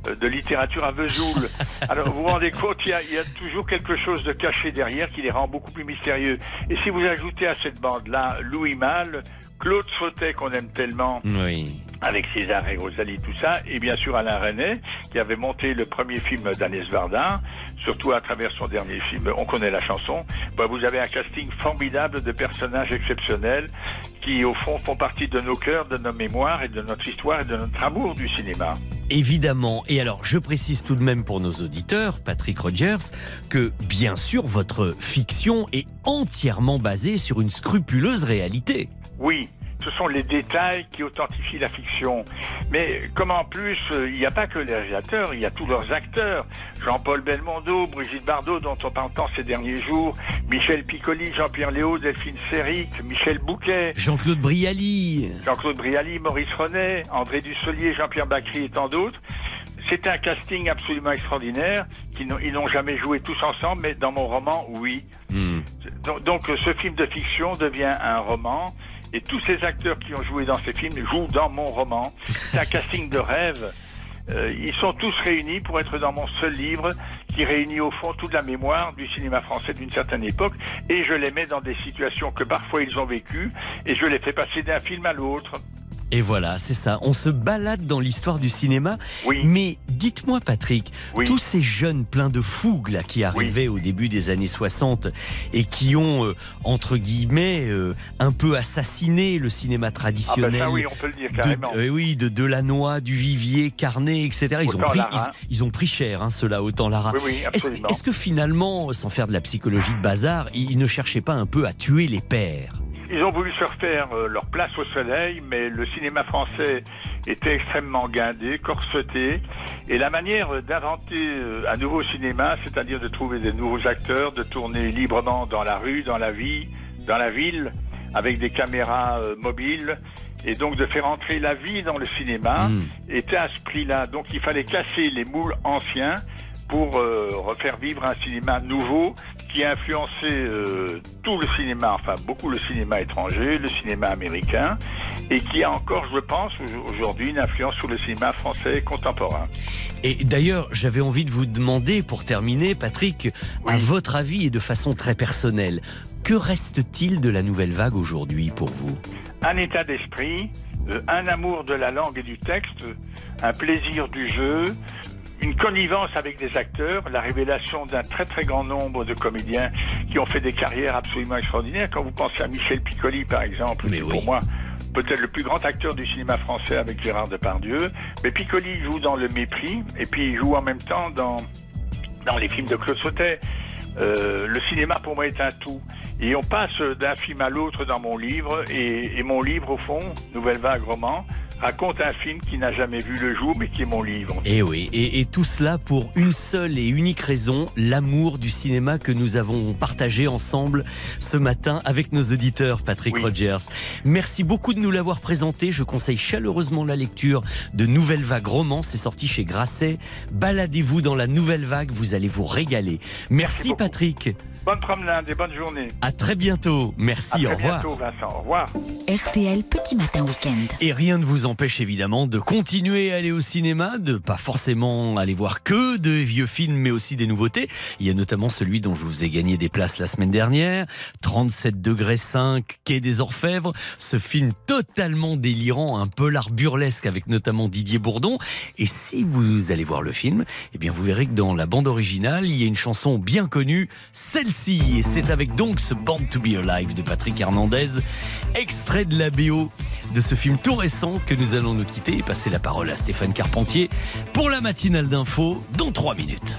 de littérature à Vesoul. Alors vous vous rendez compte, il y, a, il y a toujours quelque chose de caché derrière qui les rend beaucoup plus mystérieux. Et si vous ajoutez à cette bande-là Louis Malle, Claude Sautet qu'on aime tellement, Oui. Avec César et Rosalie, tout ça, et bien sûr Alain René, qui avait monté le premier film d'Agnès Varda, surtout à travers son dernier film, on connaît la chanson. Bah, vous avez un casting formidable de personnages exceptionnels qui, au fond, font partie de nos cœurs, de nos mémoires et de notre histoire et de notre amour du cinéma. Évidemment. Et alors, je précise tout de même pour nos auditeurs, Patrick Rogers, que bien sûr, votre fiction est entièrement basée sur une scrupuleuse réalité. Oui, ce sont les détails qui authentifient la fiction. Mais comme en plus, euh, il n'y a pas que les réalisateurs, il y a tous leurs acteurs. Jean-Paul Belmondo, Brigitte Bardot, dont on parle tant ces derniers jours, Michel Piccoli, Jean-Pierre Léo, Delphine Séric, Michel Bouquet, Jean-Claude Brialy. Jean-Claude Brialy, Maurice Renet, André Dussolier, Jean-Pierre Bacry et tant d'autres. C'est un casting absolument extraordinaire. Ils n'ont jamais joué tous ensemble, mais dans mon roman, oui. Donc, donc, ce film de fiction devient un roman. Et tous ces acteurs qui ont joué dans ces films jouent dans mon roman. C'est un casting de rêve. Euh, ils sont tous réunis pour être dans mon seul livre qui réunit au fond toute la mémoire du cinéma français d'une certaine époque et je les mets dans des situations que parfois ils ont vécues et je les fais passer d'un film à l'autre. Et voilà, c'est ça. On se balade dans l'histoire du cinéma. Mais dites-moi, Patrick, tous ces jeunes pleins de fougue là, qui arrivaient au début des années 60 et qui ont, euh, entre guillemets, euh, un peu assassiné le cinéma traditionnel. Ah ben ça, oui, on peut le dire de, carrément. euh, oui, de Delannoy, du Vivier, Carnet, etc. Ils ont, pris, Lara. ils, ils ont pris cher, hein, ceux-là, autant Lara. Oui, oui, est-ce que finalement, sans faire de la psychologie de bazar, ils ne cherchaient pas un peu à tuer les pères? Ils ont voulu se refaire euh, leur place au soleil, mais le cinéma français était extrêmement guindé, corseté, et la manière d'inventer euh, un nouveau cinéma, c'est-à-dire de trouver des nouveaux acteurs, de tourner librement dans la rue, dans la vie, dans la ville, avec des caméras euh, mobiles, et donc de faire entrer la vie dans le cinéma, était à ce prix-là. Donc il fallait casser les moules anciens pour euh, refaire vivre un cinéma nouveau qui a influencé euh, tout le cinéma, enfin beaucoup le cinéma étranger, le cinéma américain, et qui a encore, je pense, au- aujourd'hui une influence sur le cinéma français contemporain. Et d'ailleurs, j'avais envie de vous demander, pour terminer, Patrick, à votre avis et de façon très personnelle, que reste-t-il de la nouvelle vague aujourd'hui pour vous? Un état d'esprit, euh, un amour de la langue et du texte, un plaisir du jeu, une connivence avec des acteurs, la révélation d'un très très grand nombre de comédiens qui ont fait des carrières absolument extraordinaires. Quand vous pensez à Michel Piccoli, par exemple, qui pour moi peut-être le plus grand acteur du cinéma français avec Gérard Depardieu, mais Piccoli joue dans Le Mépris et puis il joue en même temps dans dans les films de Claude Sautet. Euh, le cinéma pour moi est un tout. Et on passe d'un film à l'autre dans mon livre, et, et mon livre, au fond, Nouvelle Vague Roman, raconte un film qui n'a jamais vu le jour, mais qui est mon livre. Et Eh oui, et, et tout cela pour une seule et unique raison, l'amour du cinéma que nous avons partagé ensemble ce matin avec nos auditeurs, Patrick Rogers. Merci beaucoup de nous l'avoir présenté. Je conseille chaleureusement la lecture de Nouvelle Vague Roman. C'est sorti chez Grasset. Baladez-vous dans la Nouvelle Vague, vous allez vous régaler. Merci, Patrick. Bonne promenade et bonne journée. À très bientôt. Merci, à au revoir. bientôt, Vincent. Au revoir. RTL Petit Matin Week-end. Et rien ne vous empêche évidemment de continuer à aller au cinéma, de pas forcément aller voir que de vieux films, mais aussi des nouveautés. Il y a notamment celui dont je vous ai gagné des places la semaine dernière, 37 degrés 5, Quai des Orfèvres, ce film totalement délirant, un peu l'art burlesque avec notamment Didier Bourdon. Et si vous allez voir le film, eh bien vous verrez que dans la bande originale, il y a une chanson bien connue, et c'est avec donc ce Born to be Alive de Patrick Hernandez, extrait de la BO de ce film tout récent que nous allons nous quitter et passer la parole à Stéphane Carpentier pour la matinale d'info dans 3 minutes.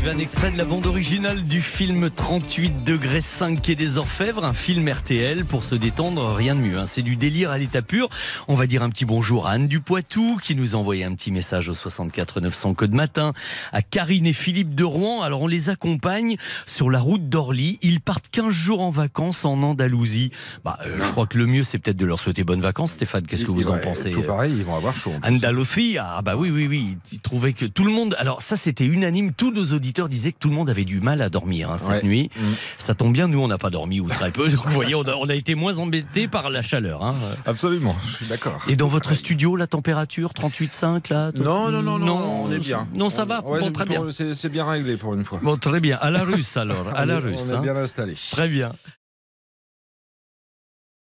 Live, un extrait de la bande originale du film 38 degrés 5 et des Orfèvres, un film RTL pour se détendre, rien de mieux. hein. C'est du délire à l'état pur. On va dire un petit bonjour à Anne du Poitou qui nous a envoyé un petit message au 64 900 code matin, à Karine et Philippe de Rouen. Alors on les accompagne sur la route d'Orly. Ils partent 15 jours en vacances en Andalousie. Bah, euh, je crois que le mieux c'est peut-être de leur souhaiter bonnes vacances. Stéphane, qu'est-ce que vous en pensez Tout pareil, ils vont avoir chaud. Andalousie, ah bah oui, oui, oui. Ils trouvaient que tout le monde. Alors ça, c'était unanime. Tous nos auditeurs disaient que tout le monde avait du mal à dormir hein, cette Ouais. nuit. Mm. Ça tombe bien, nous on n'a pas dormi ou très peu. Donc vous voyez, on a, on a été moins embêtés par la chaleur. hein. Absolument, je suis d'accord. Et dans votre studio, la température 38,5 là tout- Non, non, non, non, on est bien. Non, ça va. Ouais, bon, très bien. C'est bien réglé pour une fois. Bon, très bien. À la russe alors. À la russe. On est bien installé. Très bien.